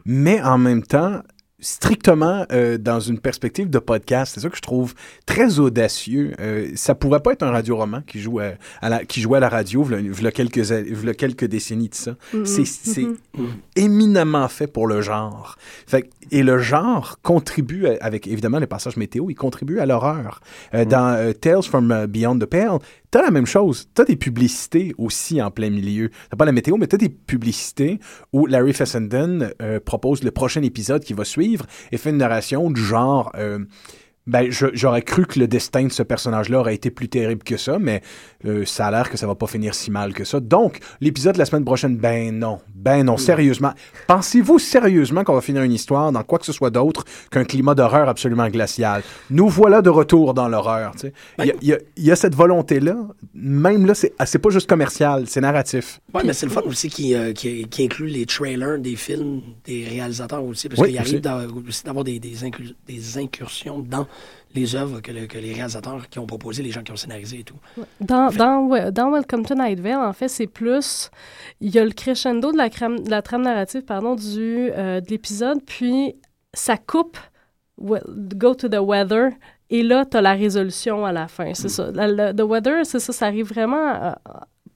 mais en même temps strictement euh, dans une perspective de podcast. C'est ça que je trouve très audacieux. Euh, ça pourrait pas être un radioroman qui joue à, à la, qui jouait à la radio v'là, v'là quelques, a- v'là quelques décennies de ça. Mhm. C'est, Mhm. éminemment fait pour le genre. Fait, et le genre contribue, à- avec évidemment les passages météo, il contribue à l'horreur. Euh, Dans euh, Tales from euh, Beyond the Pale, t'as la même chose. T'as des publicités aussi en plein milieu. T'as pas la météo, mais t'as des publicités où Larry Fessenden euh, propose le prochain épisode qui va suivre et fait une narration du genre... euh, ben, j'aurais cru que le destin de ce personnage-là aurait été plus terrible que ça, mais euh, ça a l'air que ça va pas finir si mal que ça. Donc, l'épisode de la semaine prochaine, ben non, ben non, sérieusement. Pensez-vous sérieusement qu'on va finir une histoire dans quoi que ce soit d'autre qu'un climat d'horreur absolument glacial? Nous voilà de retour dans l'horreur, tu sais. Il y y, y a cette volonté-là, même là, c'est ah, pas juste commercial, c'est narratif. Ouais, mais c'est le fun aussi qui, euh, qui, qui inclut les trailers des films des réalisateurs aussi, parce Oui, qu'il arrive d'avoir- aussi d'avoir des, des, des incursions dans les œuvres que, le- que les réalisateurs qui ont proposé, les gens qui ont scénarisé et tout. Dans, dans, ouais, dans Welcome to Night Vale, en fait, c'est plus. Il y a le crescendo de la, crame- de la trame narrative pardon, du, euh, de l'épisode, puis ça coupe well, Go to the Weather, et là, tu as la résolution à la fin. C'est ça. La- le- the Weather, c'est ça, ça arrive vraiment euh,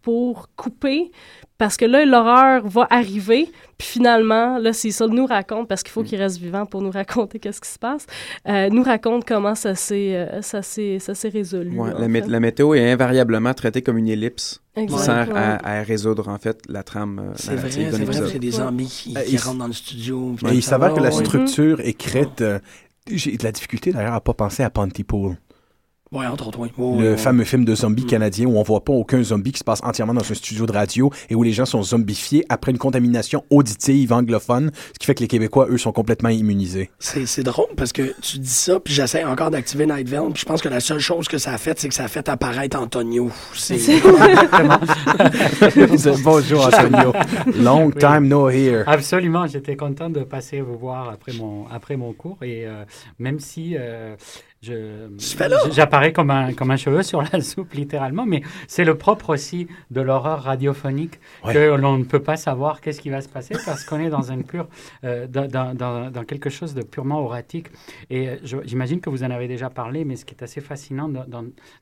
pour couper, parce que là, l'horreur va arriver, puis finalement, là, c'est ça, nous raconte, parce qu'il faut qu'il reste vivant pour nous raconter qu'est-ce qui se passe, euh, nous raconte comment ça s'est euh, ça s'est- ça s'est résolu. Ouais, la, mé- fait. la météo est invariablement traitée comme une ellipse qui sert à, à résoudre en fait la trame euh, C'est vrai, c'est vrai, des zombies qui, Euh, qui il- rentrent dans le studio. Et il s'avère que la Ouais, ouais. structure écrite... euh, J'ai de la difficulté d'ailleurs à pas penser à Pontypool. Oui, entre autres, oui. Le fameux film de zombies canadien où on voit pas aucun zombie qui se passe entièrement dans un studio de radio et où les gens sont zombifiés après une contamination auditive anglophone, ce qui fait que les Québécois, eux, sont complètement immunisés. C'est c'est drôle parce que tu dis ça, puis j'essaie encore d'activer Nightville, puis je pense que la seule chose que ça a fait, c'est que ça a fait apparaître Antonio. C'est Bonjour Antonio. Long Oui. time no here. Absolument, j'étais content de passer vous voir après mon, après mon cours et euh, même si euh? J'apparais comme un, comme un cheveu sur la soupe littéralement, mais c'est le propre aussi de l'horreur radiophonique Ouais. que l'on ne peut pas savoir qu'est-ce qui va se passer parce qu'on est dans une pure, euh, dans, dans, quelque chose de purement oratique et euh, j'imagine que vous en avez déjà parlé, mais ce qui est assez fascinant dans,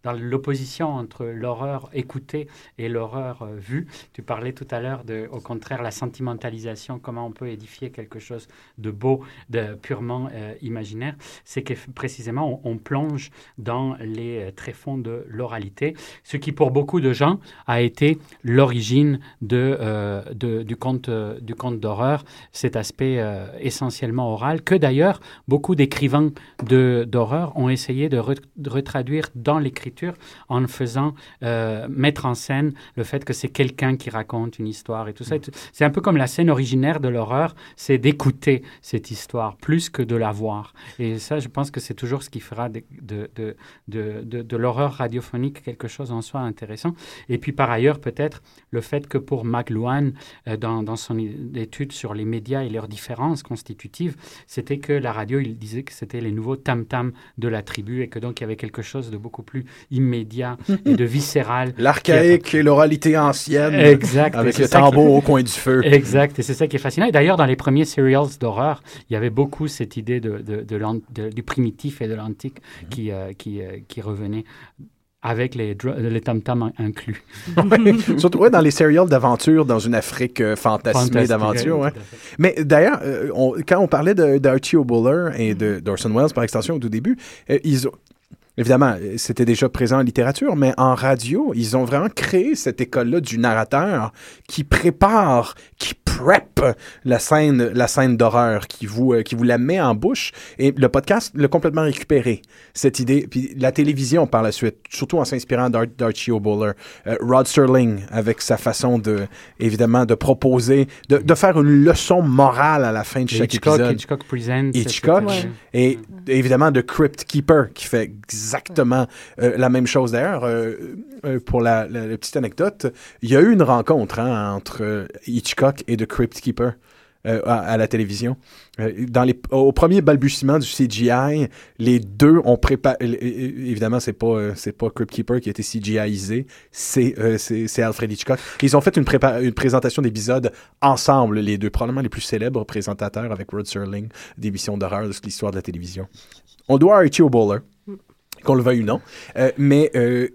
dans, l'opposition entre l'horreur écoutée et l'horreur euh, vue, tu parlais tout à l'heure de, au contraire, la sentimentalisation, comment on peut édifier quelque chose de beau, de purement euh, imaginaire, c'est que précisément on, on plonge dans les euh, tréfonds de l'oralité, ce qui pour beaucoup de gens a été l'origine de, euh, de- du conte, euh, du conte d'horreur, cet aspect euh, essentiellement oral, que d'ailleurs beaucoup d'écrivains d'horreur ont essayé de, re- de retraduire dans l'écriture en faisant euh, mettre en scène le fait que c'est quelqu'un qui raconte une histoire et tout ça. C'est un peu comme la scène originaire de l'horreur, c'est d'écouter cette histoire plus que de la voir. Et ça, je pense que c'est toujours ce qui fera de, de, de, de, de- de l'horreur radiophonique quelque chose en soi intéressant. Et puis par ailleurs, peut-être le fait que pour McLuhan, euh, dans, dans son étude sur les médias et leurs différences constitutives, c'était que la radio, il disait que c'était les nouveaux tam-tam de la tribu et que donc il y avait quelque chose de beaucoup plus immédiat et de viscéral. L'archaïque et l'oralité ancienne. Exact. Avec le qui- tambour au coin du feu. Exact. Et c'est ça qui est fascinant. Et d'ailleurs, dans les premiers serials d'horreur, il y avait beaucoup cette idée de- du primitif et de l'antique Mhm. qui, euh, qui, euh, qui revenait avec les, les tam-tams inclus. Ouais. Surtout ouais, dans les serials d'aventure, dans une Afrique euh, fantasmée Fantastique, d'aventure. ouais. Mais d'ailleurs, euh, quand on parlait d'Archie O'Buller et de d'Orson Welles par extension au tout début, euh, ils ont. Évidemment, c'était déjà présent en littérature, mais en radio, ils ont vraiment créé cette école-là du narrateur qui prépare, qui prep la scène, la scène d'horreur, qui vous, euh, qui vous la met en bouche. Et le podcast l'a complètement récupéré, cette idée. Puis la télévision par la suite, surtout en s'inspirant d'Ar- d'Archie O'Buller. Euh, Rod Serling, avec sa façon de, évidemment, de proposer, de, de faire une leçon morale à la fin de chaque Hitchcock, épisode. Hitchcock Presents, Hitchcock. Et évidemment, de Crypt Keeper, qui fait exactement euh, la même chose. D'ailleurs, euh, euh, pour la, petite anecdote, il y a eu une rencontre hein, entre Hitchcock et The Crypt Keeper. à, la télévision. Dans les, au premier balbutiement du CGI, les deux ont préparé. Évidemment, c'est pas c'est pas Crypt Keeper qui a été CGIisé, c'est c'est Alfred Hitchcock. Ils ont fait une, présentation d'épisodes ensemble, les deux, probablement les plus célèbres présentateurs avec Rod Serling d'émissions d'horreur de l'histoire de la télévision. On doit à Archie O'Buller, qu'on le veuille ou non, Euh, mais euh,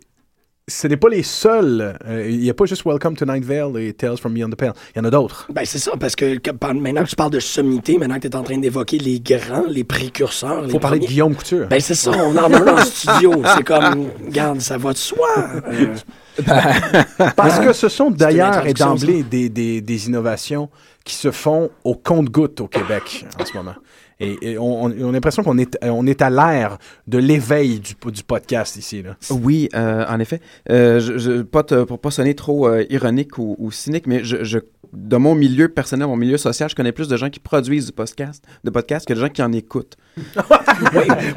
ce n'est pas les seuls. Euh, Il n'y a pas juste Welcome to Night Vale et Tales from Beyond the Pale. Il y en a d'autres. Ben, c'est ça, parce que, maintenant que tu parles de sommité, maintenant que tu es en train d'évoquer les grands, les précurseurs. Il faut parler de Guillaume Couture. Ben, c'est ça, on en a un en studio. C'est comme, regarde, ça va de soi. Euh, Parce que ce sont d'ailleurs et d'emblée des, des, des innovations qui se font au compte-goutte au Québec en ce moment? Et, on, a l'impression qu'on est, on est à l'ère de l'éveil du, du podcast ici. Là. Oui, euh, en effet. Euh, je, pas te- pas sonner trop euh, ironique ou, cynique, mais je- de mon milieu personnel, mon milieu social, je connais plus de gens qui produisent du podcast, de podcasts que de gens qui en écoutent.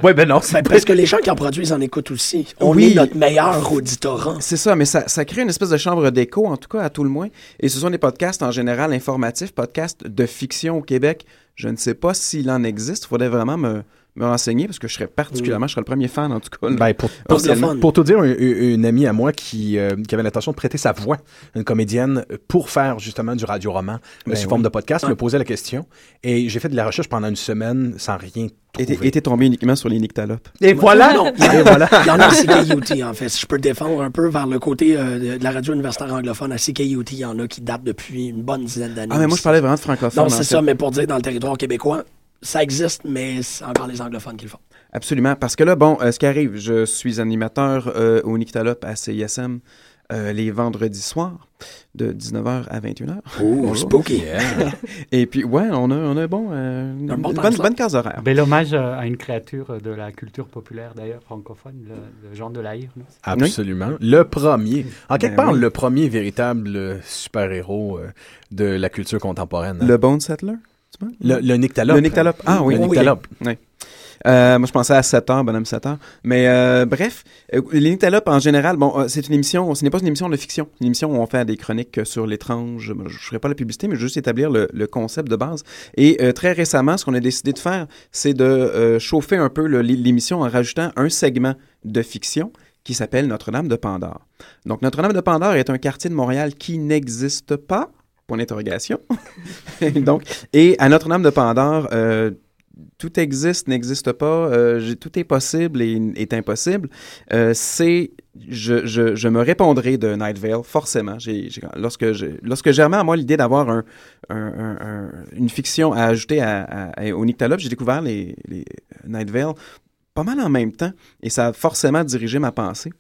oui, ben non. ben, parce que les gens qui en produisent en écoutent aussi. On Oui. est notre meilleur auditorat. C'est ça, mais ça, ça crée une espèce de chambre d'écho, en tout cas, à tout le moins. Et ce sont des podcasts en général informatifs, podcasts de fiction au Québec. Je ne sais pas s'il en existe. Il faudrait vraiment me, me renseigner parce que je serais particulièrement, je serais le premier fan, en tout cas. Ben, pour, pour, tout dire, une, une amie à moi qui, euh, qui avait l'intention de prêter sa voix, une comédienne, pour faire justement du radio-roman Ben sous oui. forme de podcast, me posait la question. Et j'ai fait de la recherche pendant une semaine sans rien trouver. et t'es tombé uniquement sur les nyctalopes. Et voilà! Non, il y, Et voilà. il y en a à CKUT, en fait. Si je peux défendre un peu vers le côté euh, de, de la radio universitaire anglophone, à CKUT, il y en a qui datent depuis une bonne dizaine d'années. Ah, mais moi, je parlais vraiment de francophone. Non, c'est fait. ça, mais pour dire dans le territoire québécois, ça existe, mais c'est encore les anglophones qui le font. Absolument. Parce que là, bon, euh, ce qui arrive, je suis animateur euh, au Nyctalope à CISM euh, les vendredis soirs. de 19h à 21h. Oh, spooky. Et puis, ouais, on a, on a bon, euh, une Un bon bonne, case horaire. Bel hommage à une créature de la culture populaire, d'ailleurs, francophone, le, le Jean de Laïr. Absolument. Le premier. En quelque Ben part, oui. le premier véritable super-héros de la culture contemporaine. hein? Le Bone Settler? Le, le Nyctalope. Le Nyctalope. Ah oui, Le oui. Nyctalope. Oui. Euh, moi, je pensais à 7 heures, bonhomme 7 heures. Mais euh, bref, euh, les Nyctalopes, en général, bon, euh, c'est une émission, ce n'est pas une émission de fiction. Une émission où on fait des chroniques sur l'étrange. Je ne ferai pas la publicité, mais je vais juste établir le, le concept de base. Et euh, très récemment, ce qu'on a décidé de faire, c'est de euh, chauffer un peu l'émission en rajoutant un segment de fiction qui s'appelle Notre-Dame de Pandore. Donc, Notre-Dame de Pandore est un quartier de Montréal qui n'existe pas. Point d'interrogation. Donc, et à Notre-Dame de Pandore, euh, tout existe, n'existe pas, euh, tout est possible et est impossible. Euh, c'est, je, me répondrai de Night Vale, forcément. Lorsque j'ai, lorsque à moi l'idée d'avoir un, un- un- un- une fiction à ajouter à, à- à- au Nyctalope, j'ai découvert les, les Night Vale pas mal en même temps et ça a forcément dirigé ma pensée.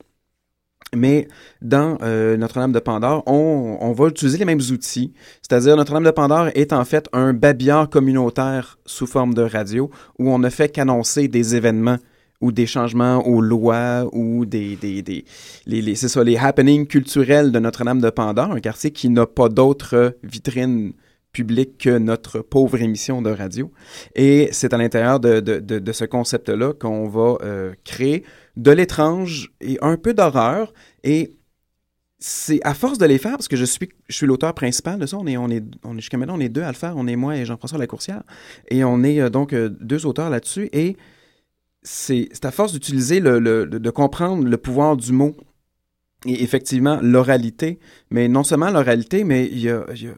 Mais dans euh, Notre-Dame de Pandore, on, on va utiliser les mêmes outils. C'est-à-dire, Notre-Dame de Pandore est en fait un babillard communautaire sous forme de radio où on ne fait qu'annoncer des événements ou des changements aux lois ou des, des, des les, les- c'est ça, les happenings culturels de Notre-Dame de Pandore, un quartier qui n'a pas d'autres vitrines publiques que notre pauvre émission de radio. Et c'est à l'intérieur de, de, de, ce concept-là qu'on va euh, créer de l'étrange et un peu d'horreur. Et c'est à force de les faire, parce que je suis, je suis l'auteur principal de ça, on est, on est, on est jusqu'à maintenant, on est deux à le faire, on est moi et Jean-François Lacourcière, et on est euh, donc euh, deux auteurs là-dessus, et c'est à force d'utiliser le, le- de comprendre le pouvoir du mot et effectivement l'oralité, mais non seulement l'oralité, mais il y il y a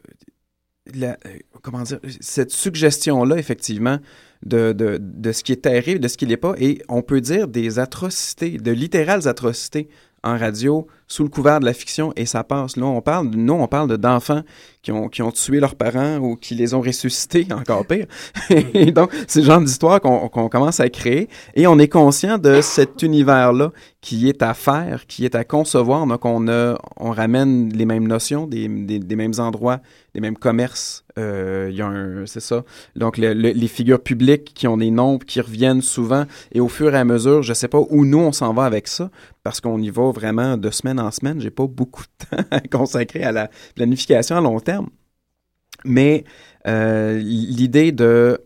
euh, comment dire, cette suggestion-là, effectivement, de, de, de ce qui est terrible, de ce qui l'est pas, et on peut dire des atrocités, de littérales atrocités en radio sous le couvert de la fiction et ça passe. Là, on parle, nous, on parle de- d'enfants qui ont, qui ont tué leurs parents ou qui les ont ressuscités, encore pire. et donc, c'est le genre d'histoire qu'on commence à créer et on est conscient de cet univers-là qui est à faire, qui est à concevoir. Donc, on, a, on ramène les mêmes notions, des, des mêmes endroits, des mêmes commerces. Euh, Il y a un, c'est ça. Donc, le- le- les figures publiques qui ont des noms qui reviennent souvent et au fur et à mesure, je sais pas où nous on s'en va avec ça parce qu'on y va vraiment de semaine en semaine. J'ai pas beaucoup de temps à consacrer à la planification à long terme. Mais euh, l'idée de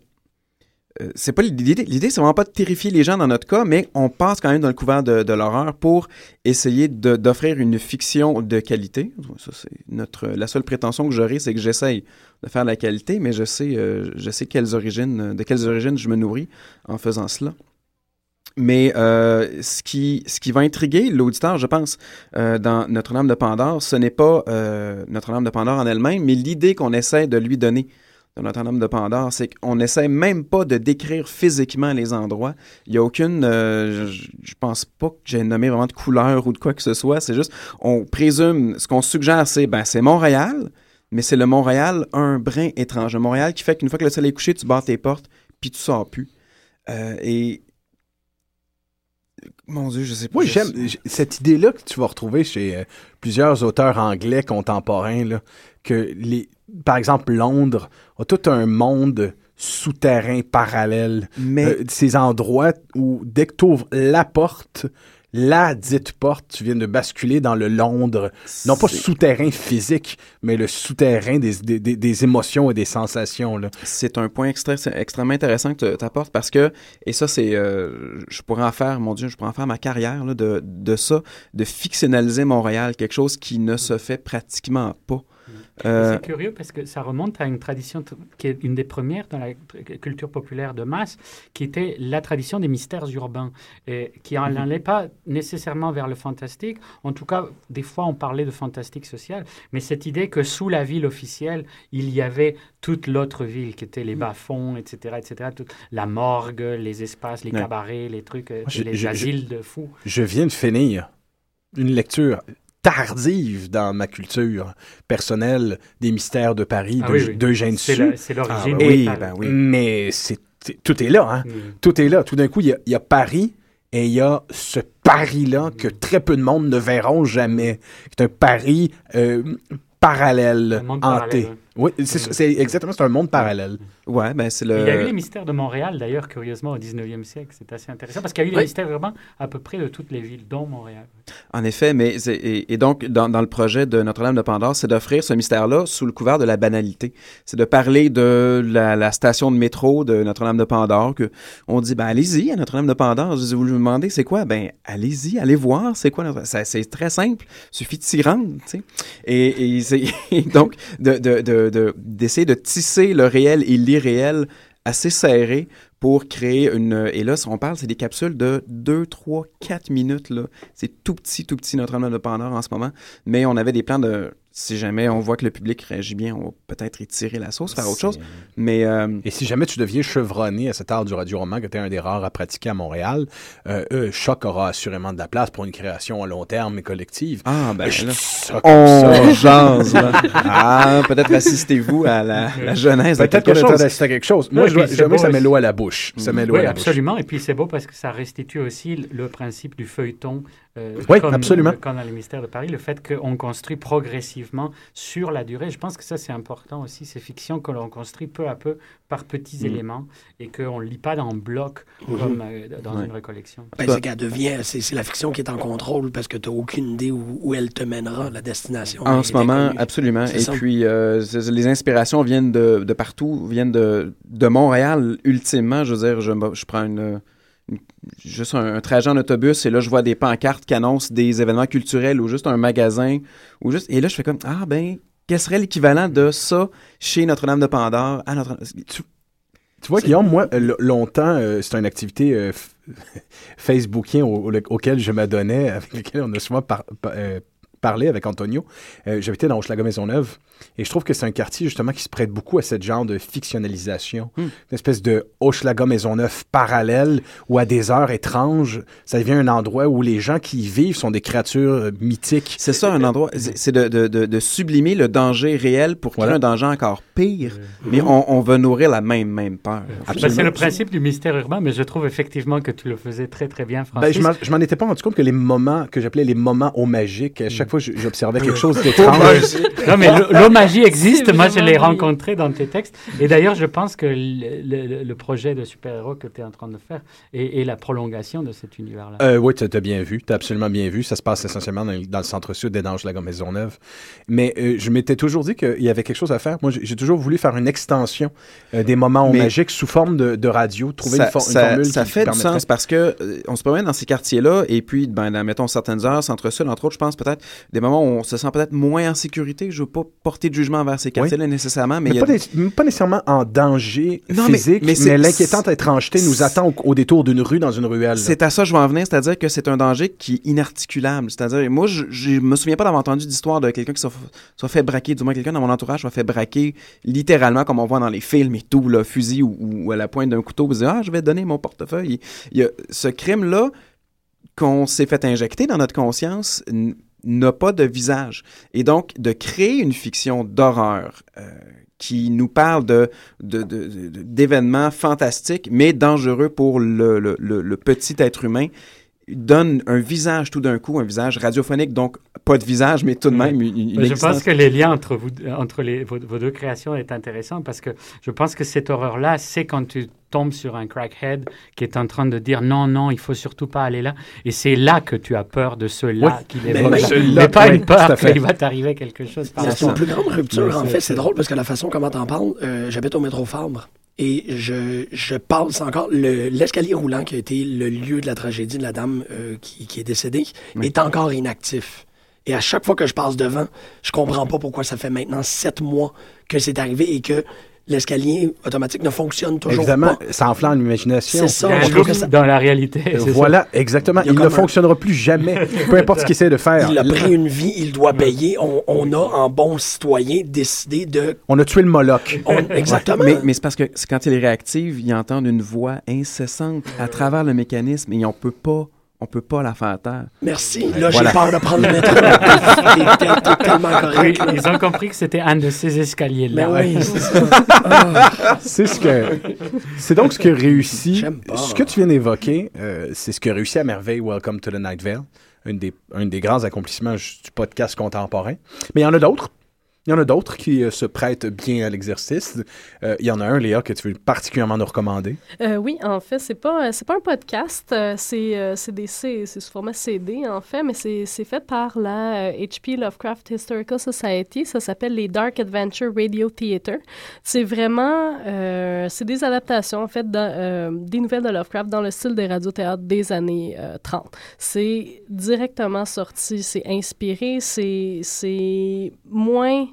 c'est pas l'idée, l'idée c'est vraiment pas de terrifier les gens dans notre cas, mais on passe quand même dans le couvert de, l'horreur pour essayer d'offrir une fiction de qualité. Ça, c'est notre, la seule prétention que j'aurai, c'est que j'essaye de faire la qualité, mais je sais, euh, je sais quelles origines, de quelles origines je me nourris en faisant cela. Mais euh, ce, qui, ce qui va intriguer l'auditeur, je pense, euh, dans Notre-Dame de Pandore, ce n'est pas euh, Notre-Dame de Pandore en elle-même, mais l'idée qu'on essaie de lui donner dans Notre-Dame de Pandore, c'est qu'on n'essaie même pas de décrire physiquement les endroits. Il n'y a aucune, euh, je, je pense pas que j'ai nommé vraiment de couleur ou de quoi que ce soit. C'est juste, on présume, ce qu'on suggère, c'est, ben, c'est Montréal, mais c'est le Montréal un brin étrange. Un Montréal qui fait qu'une fois que le soleil est couché, tu barres tes portes, puis tu sors plus. Euh, et mon Dieu, je sais pas. Moi, je- j'aime cette idée-là que tu vas retrouver chez euh, plusieurs auteurs anglais contemporains, là, que les, par exemple, Londres a tout un monde souterrain parallèle. Mais- Euh, ces endroits où, dès que tu ouvres la porte, la dite porte, tu viens de basculer dans le Londres, non pas souterrain physique, mais le souterrain des, des, des- des émotions et des sensations. C'est un point extra- extrêmement intéressant que tu apportes parce que, et ça, c'est. euh, je pourrais en faire, mon Dieu, je pourrais en faire ma carrière là, de, de ça, de fictionnaliser Montréal, quelque chose qui ne se fait pratiquement pas. Euh, C'est curieux parce que ça remonte à une tradition qui est une des premières dans la culture populaire de masse, qui était la tradition des mystères urbains, et qui Mhm. n'allait pas nécessairement vers le fantastique. En tout cas, des fois, on parlait de fantastique social, mais cette idée que sous la ville officielle, il y avait toute l'autre ville, qui était les Mhm. bas-fonds, etc., etc., toute la morgue, les espaces, les Ouais. cabarets, les trucs, euh, Je- les je- je- asiles de fous. Je viens de finir une lecture tardive dans ma culture personnelle des mystères de Paris Ah de- oui, oui. d'Eugène C'est Sue. la- c'est l'origine Ah, oui, ben oui. Mais c'est tout est là, hein. Mm. Tout est là. Tout d'un coup, il y a, il y a Paris et il y a ce Paris-là que très peu de monde ne verront jamais. C'est un Paris euh, parallèle Un monde hanté. parallèle. Oui, c'est exactement, c'est un monde parallèle. Ouais, ben c'est Il y a eu le. les mystères de Montréal, d'ailleurs, curieusement, au 19e siècle. C'est assez intéressant parce qu'il y a eu les Oui. mystères urbains à peu près de toutes les villes, dont Montréal. En effet, mais c'est- et, et donc dans, dans le projet de Notre-Dame de Pandore, c'est d'offrir ce mystère-là sous le couvert de la banalité. C'est de parler de la, la station de métro de Notre-Dame de Pandore que on dit ben allez-y à Notre-Dame de Pandore. Je dis, vous vous demandez c'est quoi? Ben allez-y, allez voir c'est quoi. notre- ça- C'est très simple, suffit de s'y rendre, tu sais. Et, et c'est et donc de de- de- de- d'essayer de tisser le réel et l'irréel assez serré pour créer une... Et là, si on parle, c'est des capsules de 2, 3, 4 minutes. C'est tout petit, tout petit Notre-Dame de Pandore en ce moment. Mais on avait des plans de... Si jamais on voit que le public réagit bien, on va peut-être étirer la sauce, faire autre chose. Mais... euh, Et si jamais tu deviens chevronné à cette art du radio-roman, que tu es un des rares à pratiquer à Montréal, euh, euh, Choc aura assurément de la place pour une création à long terme et collective. Ah, ben Je là, ça on jase. Ah, peut-être assistez-vous à la, la genèse de Peut-être quelque qu'on est chose. d'assister à quelque chose. Moi, Ouais, je dois- beau ça met l'eau à la bouche. Ça met l'eau Oui, à la bouche. absolument. Et puis c'est beau parce que ça restitue aussi le principe du feuilleton. Euh, Oui, comme, absolument. euh, Comme dans les mystères de Paris, le fait qu'on construit progressivement sur la durée. Je pense que ça, c'est important aussi, ces fictions que l'on construit peu à peu par petits Mm. éléments et qu'on ne lit pas dans bloc Mhm. comme euh, dans Ouais. une récollection. Ben, c'est qu'elle devient, c'est c'est la fiction qui est en contrôle parce que tu n'as aucune idée où, où elle te mènera, la destination. En ce moment, inconnue. absolument. Et ça. puis, euh, les inspirations viennent de, de partout, viennent de, de Montréal, ultimement. Je veux dire, je, je prends une, une- juste un, trajet en autobus et là, je vois des pancartes qui annoncent des événements culturels ou juste un magasin. ou juste Et là, je fais comme, ah ben, quel serait l'équivalent de ça chez Notre-Dame de Pandore à notre... Tu vois, Guillaume, moi, euh, longtemps, euh, c'est une activité euh, Facebookien au- au- auquel je m'adonnais, avec laquelle on a souvent par- euh, parlé avec Antonio. Euh, J'habitais dans Hochelaga-Maisonneuve et je trouve que c'est un quartier, justement, qui se prête beaucoup à ce genre de fictionnalisation. Hmm. Une espèce de Hochelaga-Maisonneuve parallèle où, à des heures étranges, ça devient un endroit où les gens qui y vivent sont des créatures euh, mythiques. C'est ça, un endroit, c'est de, de, de, de sublimer le danger réel pour créer Voilà. un danger encore pire, mais on, on veut nourrir la même, même peur. Ben, c'est le principe du mystère urbain, mais je trouve effectivement que tu le faisais très très bien, Ben, Francis. je m'en- je m'en étais pas rendu compte que les moments que j'appelais les moments au magique, à Hmm. Chaque fois je- j'observais quelque chose d'étrange. Non, mais l'eau- magie existe. Moi, je l'ai rencontré dans tes textes. Et d'ailleurs, je pense que le, le- le projet de super-héros que tu es en train de faire est, est la prolongation de cet univers-là. Euh, oui, tu as bien vu, tu as absolument bien vu. Ça se passe essentiellement dans, le- dans le centre-sud des Danges la Maisonneuve. Mais euh, je m'étais toujours dit qu'il y avait quelque chose à faire. Moi, j'ai toujours voulu faire une extension euh, des moments Mais- magiques sous forme de, de radio, trouver ça, une, for- une ça- formule ça qui fait du sens parce que euh, on se promène dans ces quartiers-là et puis, ben, dans, mettons, certaines heures, centre-sud, entre autres, je pense peut-être des moments où on se sent peut-être moins en sécurité. Je veux pas porter de jugement envers ces quartiers-là nécessairement, mais, Mais il y a- pas, né- pas nécessairement en danger Non, mais- physique, mais mais, c'est- l'inquiétante étrangeté nous attend au, au détour d'une rue dans une ruelle. C'est à ça que je vais en venir, c'est-à-dire que c'est un danger qui est inarticulable. C'est-à-dire, moi, je, je me souviens pas d'avoir entendu d'histoire de quelqu'un qui soit, soit fait braquer, du moins quelqu'un dans mon entourage soit fait braquer littéralement, comme on voit dans les films et tout, là, fusil ou, ou à la pointe d'un couteau, vous dire, ah, je vais donner mon portefeuille. Il y a ce crime-là qu'on s'est fait injecter dans notre conscience n'a pas de visage. Et donc, de créer une fiction d'horreur euh, qui nous parle de, d'événements fantastiques, mais dangereux pour le- le- le petit être humain, donne un visage tout d'un coup, un visage radiophonique, donc pas de visage, mais tout de même une, une je existence. pense que les liens entre, vous, entre les, vos, vos deux créations est intéressant parce que je pense que cette horreur-là, c'est quand tu tombes sur un crackhead qui est en train de dire non, non, il faut surtout pas aller là. Et c'est là que tu as peur de ce là Oui, qu'il mais- mais Mais pas oui, une peur qu'il va t'arriver quelque chose par C'est son plus grande rupture, Mais en fait. C'est drôle parce que la façon comment t'en parles, euh, j'habite au métro Fabre et je, je passe encore. le- L'escalier roulant qui a été le lieu de la tragédie de la dame euh, qui, qui est décédée est encore inactif. Et à chaque fois que je passe devant, je comprends pas pourquoi ça fait maintenant sept mois que c'est arrivé et que l'escalier automatique ne fonctionne toujours Évidemment, pas. ça enflamme l'imagination. C'est ça, ça- dans la réalité. ça. Voilà, exactement. Il ne un- fonctionnera plus jamais, peu importe ce qu'il essaie de faire. Il a pris une vie, il doit payer. On, on a, en bon citoyen, décidé de... On a tué le Moloch. on- exactement. Mais, mais c'est parce que quand il est réactif, il entend une voix incessante à travers le mécanisme et on peut pas, on peut pas la faire taire. Merci. Là, Voilà. j'ai peur de prendre le métro. T'es- t'es- t'es tellement Oui, correct. là. ils ont compris que c'était un de ces escaliers-là. Mais oui, c'est ça. Ah. C'est ce que. C'est donc ce que réussit. Pas. Ce que tu viens d'évoquer, euh, c'est ce que réussit à merveille Welcome to the Night Vale, un des, un des grands accomplissements du podcast contemporain. Mais il y en a d'autres. Il y en a d'autres qui euh, se prêtent bien à l'exercice. Euh, il y en a un, Léa, que tu veux particulièrement nous recommander? Euh, oui, en fait, c'est pas pas un podcast, c'est c'est sous format CD en fait, mais c'est fait par la HP Lovecraft Historical Society. Ça s'appelle les Dark Adventure Radio Theater. C'est vraiment c'est des adaptations en fait de, des nouvelles de Lovecraft dans le style des radiothéâtres des années euh, 30. C'est directement sorti, c'est inspiré, c'est moins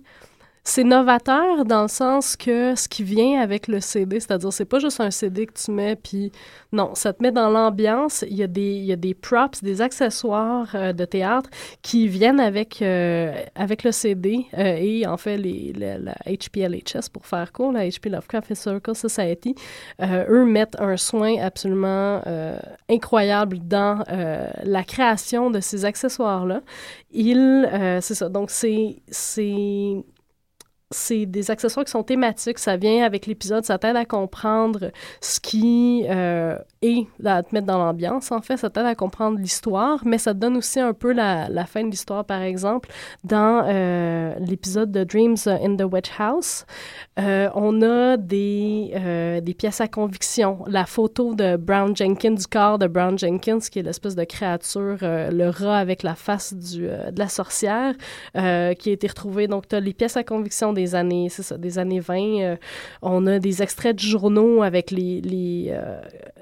c'est novateur dans le sens que ce qui vient avec le CD, c'est-à-dire c'est pas juste un CD que tu mets puis non, ça te met dans l'ambiance. Il y a des il y a des props, des accessoires euh, de théâtre qui viennent avec euh, avec le CD euh, et en fait les la, la HPLHS pour faire court, la HP Lovecraft Historical Society, eux mettent un soin absolument incroyable dans la création de ces accessoires là. Ils c'est ça. Donc c'est c'est c'est des accessoires qui sont thématiques. Ça vient avec l'épisode, ça t'aide à comprendre ce qui euh, est, à te mettre dans l'ambiance, en fait. Ça t'aide à comprendre l'histoire, mais ça te donne aussi un peu la, la fin de l'histoire, par exemple. Dans euh, l'épisode de Dreams in the Witch House, euh, on a des, euh, des pièces à conviction. La photo de Brown Jenkins, du corps de Brown Jenkins, qui est l'espèce de créature, euh, le rat avec la face du, euh, de la sorcière, euh, qui a été retrouvée. Donc, tu as les pièces à conviction des années, ça, des années 20. euh, on a des extraits de journaux avec les, les,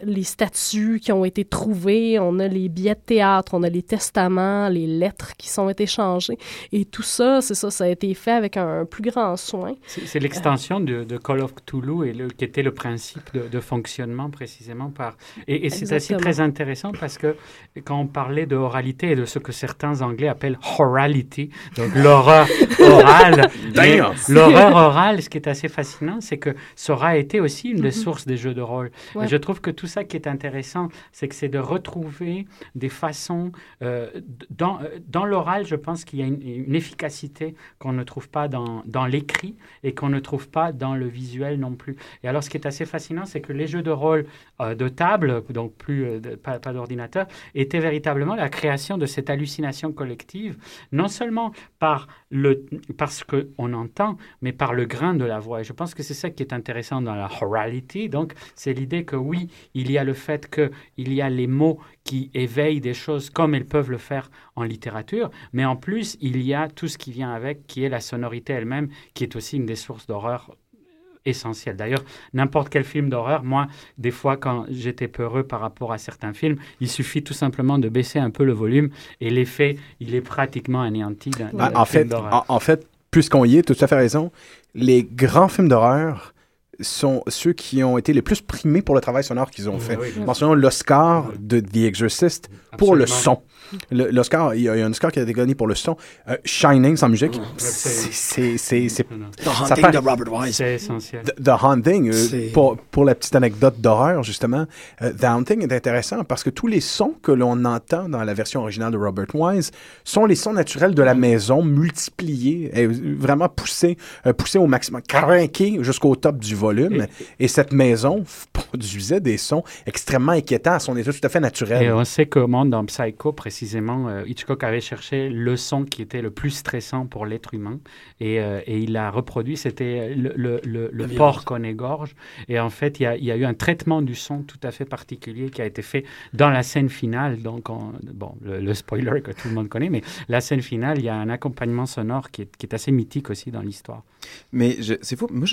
les statues qui ont été trouvées. On a les billets de théâtre, on a les testaments, les lettres qui sont échangées. Et tout ça, c'est ça, ça a été fait avec un, un plus grand soin. C'est c'est de, de Call of Cthulhu et le, qui était le principe de, de fonctionnement précisément par. Et, et c'est aussi Exactement. très intéressant parce que quand on parlait de oralité et de ce que certains Anglais appellent horality, donc l'horreur orale, l'horreur orale, ce qui est assez fascinant, c'est que ça aura été aussi une des Mhm. sources des jeux de rôle. Ouais. Et je trouve que tout ça qui est intéressant, c'est que c'est de retrouver des façons euh, dans, euh, dans l'oral, je pense qu'il y a une, une efficacité qu'on ne trouve pas dans, dans l'écrit et qu'on ne trouve pas dans le visuel non plus. Et alors, ce qui est assez fascinant, c'est que les jeux de rôle euh, de table, donc plus euh, pas, pas d'ordinateur, étaient véritablement la création de cette hallucination collective, non seulement par le, parce qu'on entend, mais par le grain de la voix. Et je pense que c'est ça qui est intéressant dans la orality. Donc, c'est l'idée que oui, il y a le fait qu'il y a les mots qui éveillent des choses comme elles peuvent le faire en littérature, mais en plus, il y a tout ce qui vient avec, qui est la sonorité elle-même, qui est aussi une des sources d'horreur essentielles. D'ailleurs, n'importe quel film d'horreur, moi, des fois, quand j'étais peureux par rapport à certains films, il suffit tout simplement de baisser un peu le volume et l'effet, il est pratiquement anéanti d'un Ah, d'un en, film fait, en, en fait, puisqu'on y est, tout à fait raison, les grands films d'horreur sont ceux qui ont été les plus primés pour le travail sonore qu'ils ont fait. oui. Mentionnons l'Oscar de The Exorcist pour le son. L'Oscar, il y a il y a un Oscar qui a été gagné pour le son. Euh, Shining, sans musique, c'est- c'est... c'est- c'est- The ça Haunting de Robert Wise. C'est essentiel. The, The Haunting, euh, pour, pour la petite anecdote d'horreur, justement, euh, The Haunting est intéressant parce que tous les sons que l'on entend dans la version originale de Robert Wise sont les sons naturels de la maison, multipliés, et vraiment poussés, poussés au maximum, craqués jusqu'au top du volume. Et, cette maison produisait des sons extrêmement inquiétants à son état tout à fait naturel. Et on sait comment dans Psycho, précisément, euh, Hitchcock avait cherché le son qui était le plus stressant pour l'être humain. Et, euh, et il l'a reproduit, c'était le, le, le, le violence. porc qu'on égorge. Et en fait, il y, a, il y a eu un traitement du son tout à fait particulier qui a été fait dans la scène finale. Donc, on- bon, le, le spoiler que tout le monde connaît, mais la scène finale, il y a un accompagnement sonore qui est, qui est assez mythique aussi dans l'histoire. Mais c'est fou. Moi,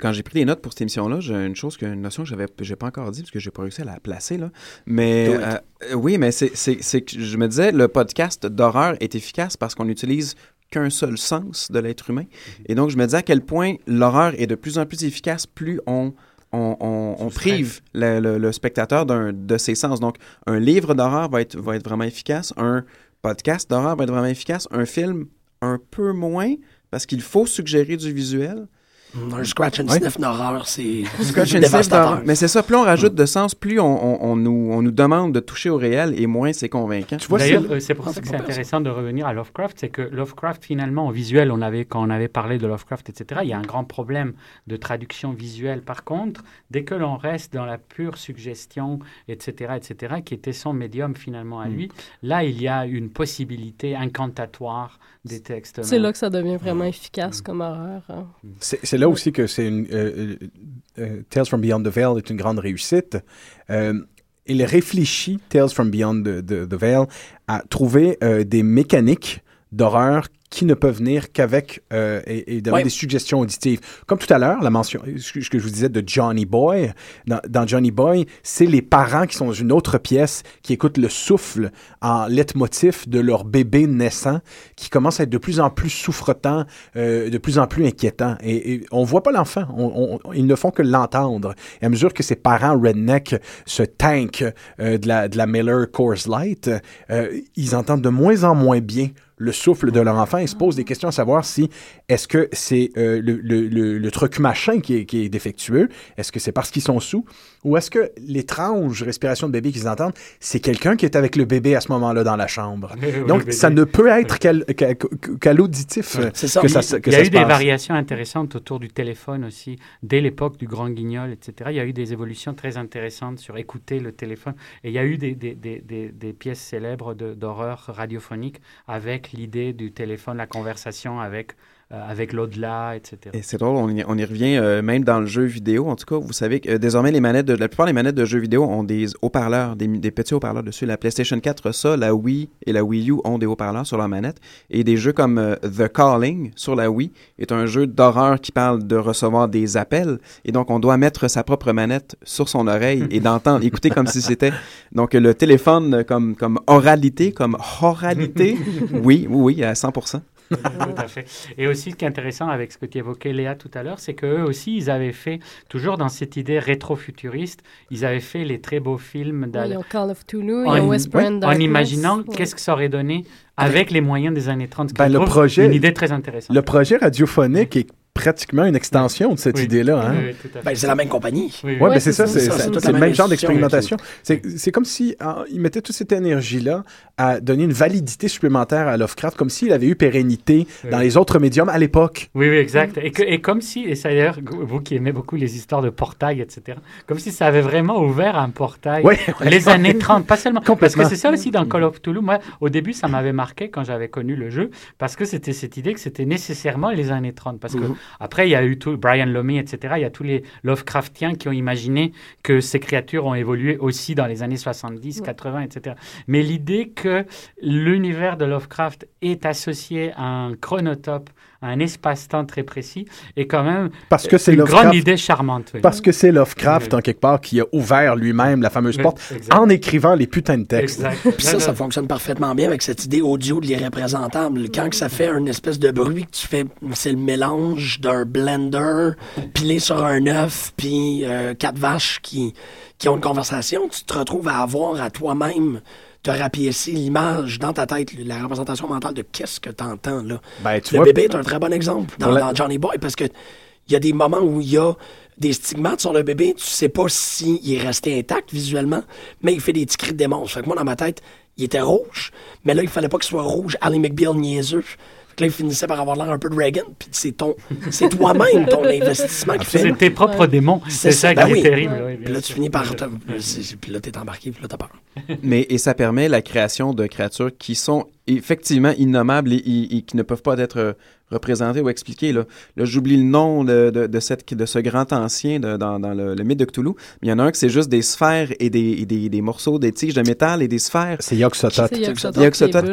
quand j'ai pris des notes pour cette émission-là, j'ai une chose, que- une notion que j'avais, j'ai pas encore dit parce que j'ai pas réussi à la placer là. Mais euh, oui, mais c'est, que je me disais, le podcast d'horreur est efficace parce qu'on n'utilise qu'un seul sens de l'être humain. Et donc, je me disais à quel point l'horreur est de plus en plus efficace plus on on, on- on Soustrait. prive le, le- le spectateur de ses sens. Donc, un livre d'horreur va être, va être vraiment efficace, un podcast d'horreur va être vraiment efficace, un film un peu moins, parce qu'il faut suggérer du visuel. Un scratch and Ouais. sniff d'horreur, c'est dévastateur. Mais c'est ça, plus on rajoute de sens, plus on, on- on nous, on nous demande de toucher au réel et moins c'est convaincant. D'ailleurs, euh, c'est pour ça que c'est intéressant de revenir à Lovecraft, c'est que Lovecraft, finalement, au visuel, on avait, quand on avait parlé de Lovecraft, etc., il y a un grand problème de traduction visuelle. Par contre, dès que l'on reste dans la pure suggestion, etc., etc., qui était son médium finalement à Mm. lui, là, il y a une possibilité incantatoire des textes. C'est là que ça devient vraiment efficace comme horreur. hein. C'est c'est là aussi que c'est une euh, euh, Tales from Beyond the Veil est une grande réussite. Euh, il réfléchit Tales from Beyond the, the- Veil à trouver euh, des mécaniques d'horreur qui ne peuvent venir qu'avec euh, et, et donner Ouais. des suggestions auditives. Comme tout à l'heure, la mention, ce que je vous disais de Johnny Boy, dans, dans Johnny Boy, c'est les parents qui sont dans une autre pièce, qui écoutent le souffle en leitmotiv de leur bébé naissant, qui commence à être de plus en plus souffretant, euh, de plus en plus inquiétant. Et, et on voit pas l'enfant, on- on- ils ne font que l'entendre. Et à mesure que ses parents redneck se tankent euh, de, la, de la Miller Coors Light, euh, ils entendent de moins en moins bien le souffle de leur enfant et se posent des questions à savoir si est-ce que c'est euh, le, le- le- le truc machin qui est, qui est défectueux, est-ce que c'est parce qu'ils sont sous, ou est-ce que l'étrange respiration de bébé qu'ils entendent, c'est quelqu'un qui est avec le bébé à ce moment-là dans la chambre? Donc ça ne peut être qu'à l'auditif que ça, se- il y a eu des passe. variations intéressantes autour du téléphone aussi, dès l'époque du Grand Guignol, etc. Il y a eu des évolutions très intéressantes sur écouter le téléphone. Et il y a eu des, des, des, des, des pièces célèbres d'horreur radiophonique avec l'idée du téléphone, la conversation avec, avec l'au-delà, etc. Et c'est drôle, on y, on y revient euh, même dans le jeu vidéo. En tout cas, vous savez que euh, désormais, les manettes de, la plupart des manettes de jeux vidéo ont des haut-parleurs, des, des petits haut-parleurs dessus. La PlayStation 4 a ça, la Wii et la Wii U ont des haut-parleurs sur leur manette. Et des jeux comme euh, The Calling sur la Wii est un jeu d'horreur qui parle de recevoir des appels. Et donc, on doit mettre sa propre manette sur son oreille et d'entendre, écouter comme si c'était. Donc, le téléphone euh, comme, comme oralité, comme oralité. Oui, oui, oui, à 100%. Tout à fait. Et aussi, ce qui est intéressant avec ce que tu évoquais, Léa, tout à l'heure, c'est qu'eux aussi, ils avaient fait, toujours dans cette idée rétro-futuriste, ils avaient fait les très beaux films Oui, Call of Toulouse, en, en imaginant Ouais. qu'est-ce que ça aurait donné avec les moyens des années 30. ce que Ben, le projet, Une idée très intéressante. Le projet radiophonique est pratiquement une extension de cette Oui. idée-là. Hein? Oui, oui. Ben, c'est la même compagnie. Oui, Ouais, ben c'est ça, c'est le même même genre d'expérimentation. C'est c'est comme si ah, il mettait toute cette énergie-là à donner une validité supplémentaire à Lovecraft, comme s'il avait eu pérennité dans les autres médiums à l'époque. Oui, oui, exact. Et, que- et comme si, et ça d'ailleurs, vous qui aimez beaucoup les histoires de portail, etc., comme si ça avait vraiment ouvert un portail. Les années 30, pas seulement. Parce que c'est ça aussi dans Call of Toulouse. Moi, au début, ça m'avait marqué quand j'avais connu le jeu, parce que c'était cette idée que c'était nécessairement les années 30. Parce que Mhm. Après, il y a eu tout, Brian Lomé, etc., il y a tous les Lovecraftiens qui ont imaginé que ces créatures ont évolué aussi dans les années 70, 80, etc. Mais l'idée que l'univers de Lovecraft est associé à un chronotope, un espace-temps très précis, est quand même Parce que c'est une Lovecraft- grande idée charmante. oui. Parce que c'est Lovecraft, en quelque part, qui a ouvert lui-même la fameuse Oui, porte exact. en écrivant les putains de textes. Puis ça, ça fonctionne parfaitement bien avec cette idée audio de l'irreprésentable. Quand que ça fait une espèce de bruit que tu fais, c'est le mélange d'un blender pilé sur un œuf, puis euh, quatre vaches qui, qui ont une conversation, tu te retrouves à avoir à toi-même te rapiécer l'image dans ta tête, la représentation mentale de qu'est-ce que tu entends là. Ben, tu le vois- bébé est un très bon exemple dans, Pour la- dans Johnny Boy parce que il y a des moments où il y a des stigmates sur le bébé, tu sais pas s'il est resté intact visuellement, mais il fait des petits cris de démons. Fait que moi, dans ma tête, il était rouge, mais là, il fallait pas qu'il soit rouge, Ali McBeal niaiseux. Là, il finissait par avoir l'air un peu de Reagan, puis c'est ton, c'est toi-même ton investissement qui fait. C'est tes propres démons. C'est ça qui Ben est oui. terrible, puis là, tu finis par. Puis là, t'es embarqué, puis là, t'as peur. Mais et ça permet la création de créatures qui sont effectivement innommables et, et- et qui ne peuvent pas être euh, représentées ou expliquées. Là, Là, j'oublie le nom de, de, de cette, de ce grand ancien de- dans, dans le, le mythe de Cthulhu. Mais il y en a un que c'est juste des sphères et des, et des, des morceaux, des tiges de métal et des sphères. C'est Yog-Sothoth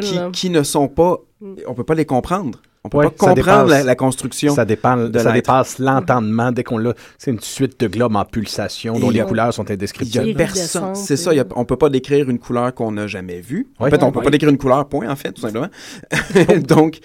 qui qui, ne sont pas... On peut pas les comprendre. On peut Ouais, pas comprendre dépasse- la, la construction. Ça, dépend, de ça dépasse l'entendement dès qu'on l'a. C'est une suite de globes en pulsation dont Et- les couleurs sont Il y indescriptibles. a personne. C'est ça, il y a- on peut pas décrire une couleur qu'on n'a jamais vue. En Ouais. fait, on peut pas décrire une couleur, point, en fait, tout simplement. Donc,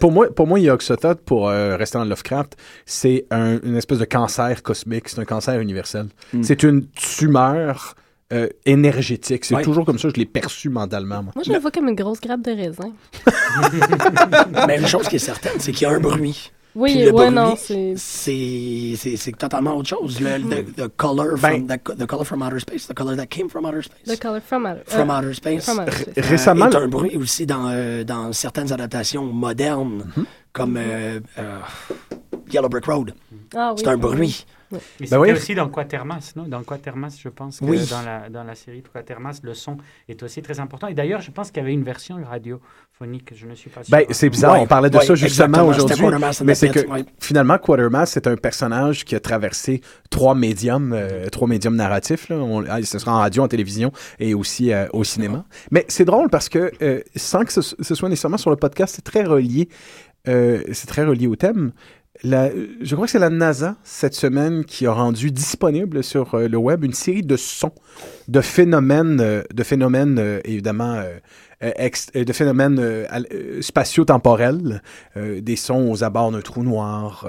pour moi, pour moi, Yog-Sothoth, pour euh, rester dans Lovecraft, c'est un- une espèce de cancer cosmique. C'est un cancer universel. Mm. C'est une tumeur euh, énergétique. C'est Ouais. toujours comme ça, je l'ai perçu mentalement. moi. Moi, je le vois comme une grosse grappe de raisin. Mais une chose qui est certaine, c'est qu'il y a un bruit Oui, Puis le ouais, bruit, non, c'est- c'est totalement autre chose. Le, the, the color Ben- from the, the color from outer space, the color that came from outer space. The Color from Outer, From euh, Outer Space. from outer space. Euh, récemment, est le- un bruit aussi dans, euh, dans certaines adaptations modernes, Mhm. comme euh, euh, Yellow Brick Road. Ah oui. C'est un bruit. Ouais. Mais Ben c'était oui. aussi dans Quatermass, non? Dans Quatermass, je pense que Oui. dans, la, dans la série de Quatermass, le son est aussi très important. Et d'ailleurs, je pense qu'il y avait une version radiophonique, je ne suis pas sûr. Ben, c'est bizarre, Ouais, on parlait de ouais, ça justement aujourd'hui. Mais c'est que finalement, Quatermass, c'est un personnage qui a traversé trois médiums, euh, trois médiums narratifs. Là. On- ah, ce sera en radio, en télévision et aussi euh, au cinéma. Mais c'est drôle parce que euh, sans que ce, ce soit nécessairement sur le podcast, c'est très relié. euh, c'est très relié au thème. Je crois que c'est la NASA cette semaine qui a rendu disponible sur euh, le web une série de sons, de phénomènes, euh, de phénomènes euh, évidemment, de phénomènes spatio-temporels, des sons aux abords d'un trou noir,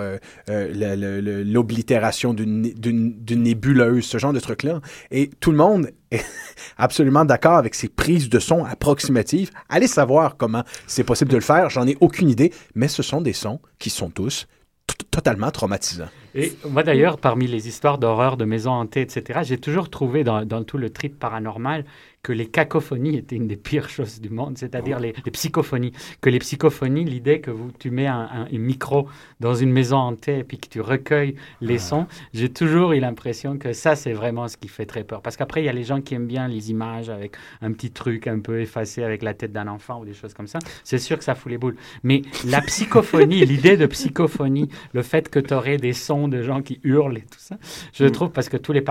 l'oblitération d'une né- d'une d'une nébuleuse, ce genre de trucs-là. Et tout le monde est absolument d'accord avec ces prises de sons approximatives. Allez savoir comment c'est possible de le faire, j'en ai aucune idée, mais ce sont des sons qui sont tous totalement traumatisants. Et moi d'ailleurs, parmi les histoires d'horreur, de maisons hantées, etc., j'ai toujours trouvé dans, dans tout le trip paranormal que les cacophonies étaient une des pires choses du monde, c'est-à-dire les, les psychophonies. Que les psychophonies, l'idée que vous, tu mets un, un- un micro dans une maison hantée et puis que tu recueilles les sons, j'ai toujours eu l'impression que ça, c'est vraiment ce qui fait très peur. Parce qu'après, il y a les gens qui aiment bien les images avec un petit truc un peu effacé avec la tête d'un enfant ou des choses comme ça. C'est sûr que ça fout les boules. Mais la psychophonie, l'idée de psychophonie, le fait que tu aurais des sons de gens qui hurlent et tout ça, je Mm. trouve parce que tous les,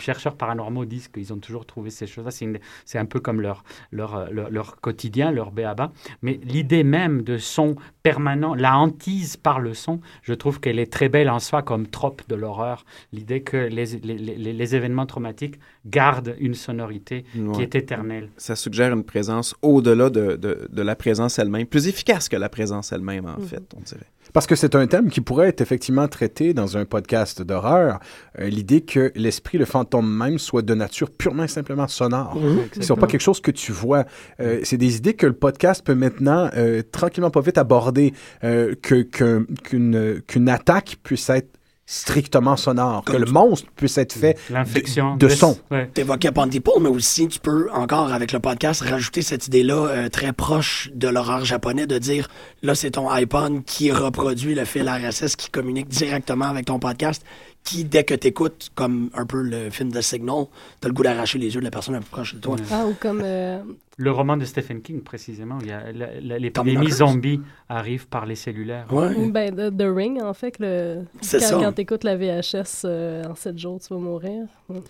chercheurs paranormaux disent qu'ils ont toujours trouvé ces choses-là. C'est, une- c'est un peu comme leur, euh, leur, leur quotidien, leur béaba. Mais l'idée même de son permanent, la hantise par le son, je trouve qu'elle est très belle en soi comme trope de l'horreur. L'idée que les, les, les- les événements traumatiques gardent une sonorité qui est éternelle. Ça suggère une présence au-delà de, de, de la présence elle-même, plus efficace que la présence elle-même, en Mhm. fait, on dirait. Parce que c'est un thème qui pourrait être effectivement traité dans un podcast d'horreur. Euh, L'idée que l'esprit, le fantôme même, soit de nature purement et simplement sonore. Ce ne soit pas quelque chose que tu vois. Euh, c'est des idées que le podcast peut maintenant, euh, tranquillement pas vite, aborder. euh, que- que- Qu'une qu'une attaque puisse être strictement sonore. que le monstre puisse être fait de, de son. Tu évoquais Pontypool, mais aussi tu peux encore, avec le podcast, rajouter cette idée-là euh, très proche de l'horreur japonais, de dire, là, c'est ton iPod qui reproduit le fil RSS qui communique directement avec ton podcast, qui, dès que tu écoutes, comme un peu le film de Signal, tu as le goût d'arracher les yeux de la personne la plus proche de toi. Ah, ou comme. euh, Le roman de Stephen King, précisément, où il y a l'épidémie zombie arrive par les cellulaires. ou ben, The, The Ring, en fait, le, C'est quand, ça. quand t'écoutes la VHS euh, en 7 jours, tu vas mourir. Ouais.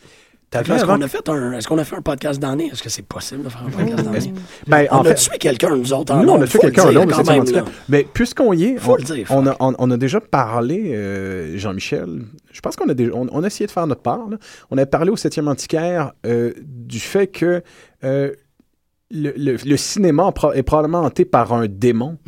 Est-ce qu'on a, fait un- est-ce qu'on a fait un podcast d'année? Est-ce que c'est possible de faire un podcast d'année? Ben, on en a fait- tué quelqu'un, nous autres, en Nous, on a tué quelqu'un en mais quand c'est même, handicap. là. Mais puisqu'on y est, Faut on, le dire, on a, on- on a déjà parlé, euh, Jean-Michel, je pense qu'on a, déjà- on, on a essayé de faire notre part. là. On a parlé au 7e antiquaire euh, du fait que euh, le, le- le cinéma est probablement hanté par un démon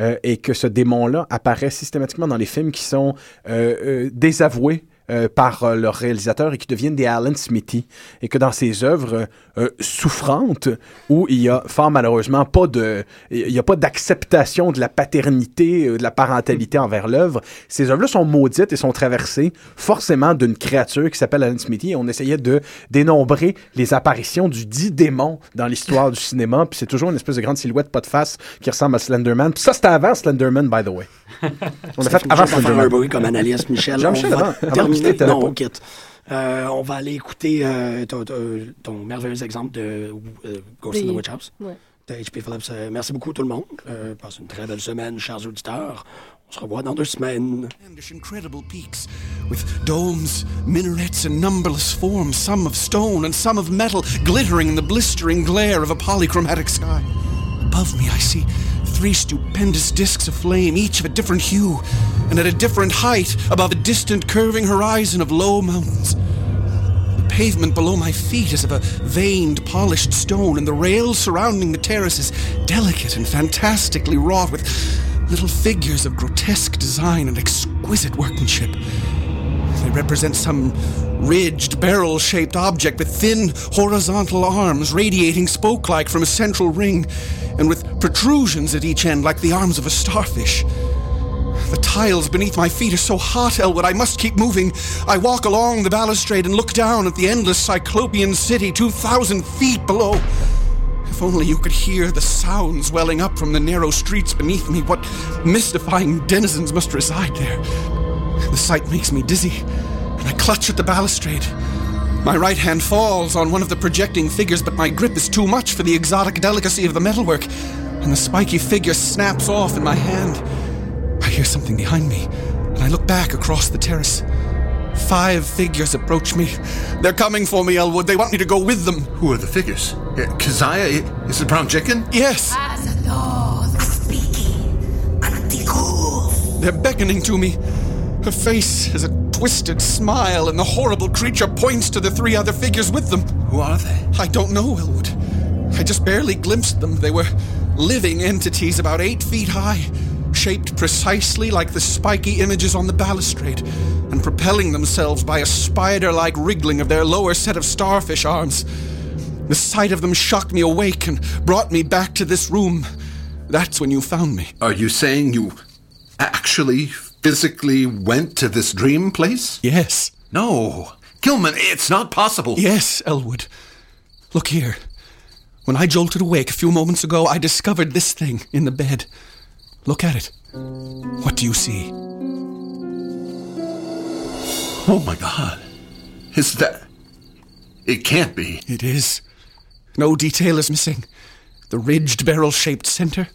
euh, et que ce démon-là apparaît systématiquement dans les films qui sont euh, euh, désavoués euh, par euh, leur réalisateur et qui deviennent des Alan Smithy. Et que dans ces œuvres euh, souffrantes où il y a fort malheureusement pas de il y a pas d'acceptation de la paternité de la parentalité envers l'œuvre ces œuvres-là sont maudites et sont traversées forcément d'une créature qui s'appelle Alan Smithy. Et on essayait de dénombrer les apparitions du dit démon dans l'histoire du cinéma. Puis c'est toujours une espèce de grande silhouette pas de face qui ressemble à Slenderman. Puis ça c'était avant Slenderman by the way. On a fait avant faire un Slenderman bruit comme Annalise Michel. Jean-Michel on va avant, avant non, pas- on quitte. Euh, on va aller écouter euh, ton, ton- ton merveilleux exemple de euh, Ghost in the Witch House ouais. de H.P. Phillips. Euh, merci beaucoup tout le monde. Euh, passez une très belle semaine, chers auditeurs. On se revoit dans deux semaines. incredible peaks with domes, minarets, and numberless forms, some of stone and some of metal, glittering in the blistering glare of a polychromatic sky. Above me, I see three stupendous discs of flame, each of a different hue, and at a different height above a distant curving horizon of low mountains. The pavement below my feet is of a veined, polished stone, and the rails surrounding the terrace is delicate and fantastically wrought with little figures of grotesque design and exquisite workmanship. They represent some ridged, barrel shaped object with thin, horizontal arms radiating spoke like from a central ring, and with protrusions at each end like the arms of a starfish. The tiles beneath my feet are so hot, Elwood, I must keep moving. I walk along the balustrade and look down at the endless Cyclopean city 2,000 feet below. If only you could hear the sounds welling up from the narrow streets beneath me, what mystifying denizens must reside there. The sight makes me dizzy, and I clutch at the balustrade. My right hand falls on one of the projecting figures, but my grip is too much for the exotic delicacy of the metalwork, and the spiky figure snaps off in my hand. I hear something behind me, and I look back across the terrace. Five figures approach me. They're coming for me, Elwood. They want me to go with them. Who are the figures? Uh, Keziah? Is it Brown Chicken? Yes. They're beckoning to me. Her face has a twisted smile, and the horrible creature points to the three other figures with them. Who are they? I don't know, Elwood. I just barely glimpsed them. They were living entities about eight feet high, shaped precisely like the spiky images on the balustrade, and propelling themselves by a spider like wriggling of their lower set of starfish arms. The sight of them shocked me awake and brought me back to this room. That's when you found me. Are you saying you actually physically went to this dream place? Yes. No. Gilman, it's not possible. Yes, Elwood. Look here. When I jolted awake a few moments ago, I discovered this thing in the bed. Look at it. What do you see? Oh my god. Is that. It can't be. It is. No detail is missing. The ridged barrel shaped center,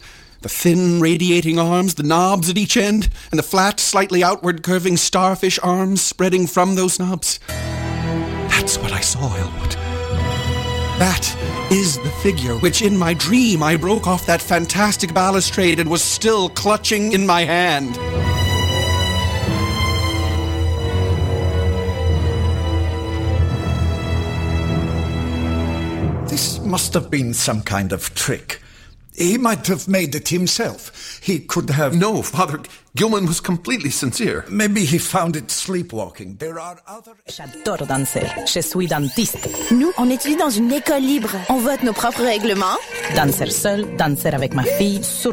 the thin radiating arms, the knobs at each end, and the flat, slightly outward curving starfish arms spreading from those knobs. That's what I saw, Elwood. That is the figure which in my dream I broke off that fantastic balustrade and was still clutching in my hand. This must have been some kind of trick. He might have made it himself. He could have. No, Father Gilman was completely sincere. Maybe he found it sleepwalking. There are other. J'adore danser. Je suis dentiste. Nous, on étudie dans une école libre. On vote nos propres règlements. Danser seul, danser avec ma fille, surtout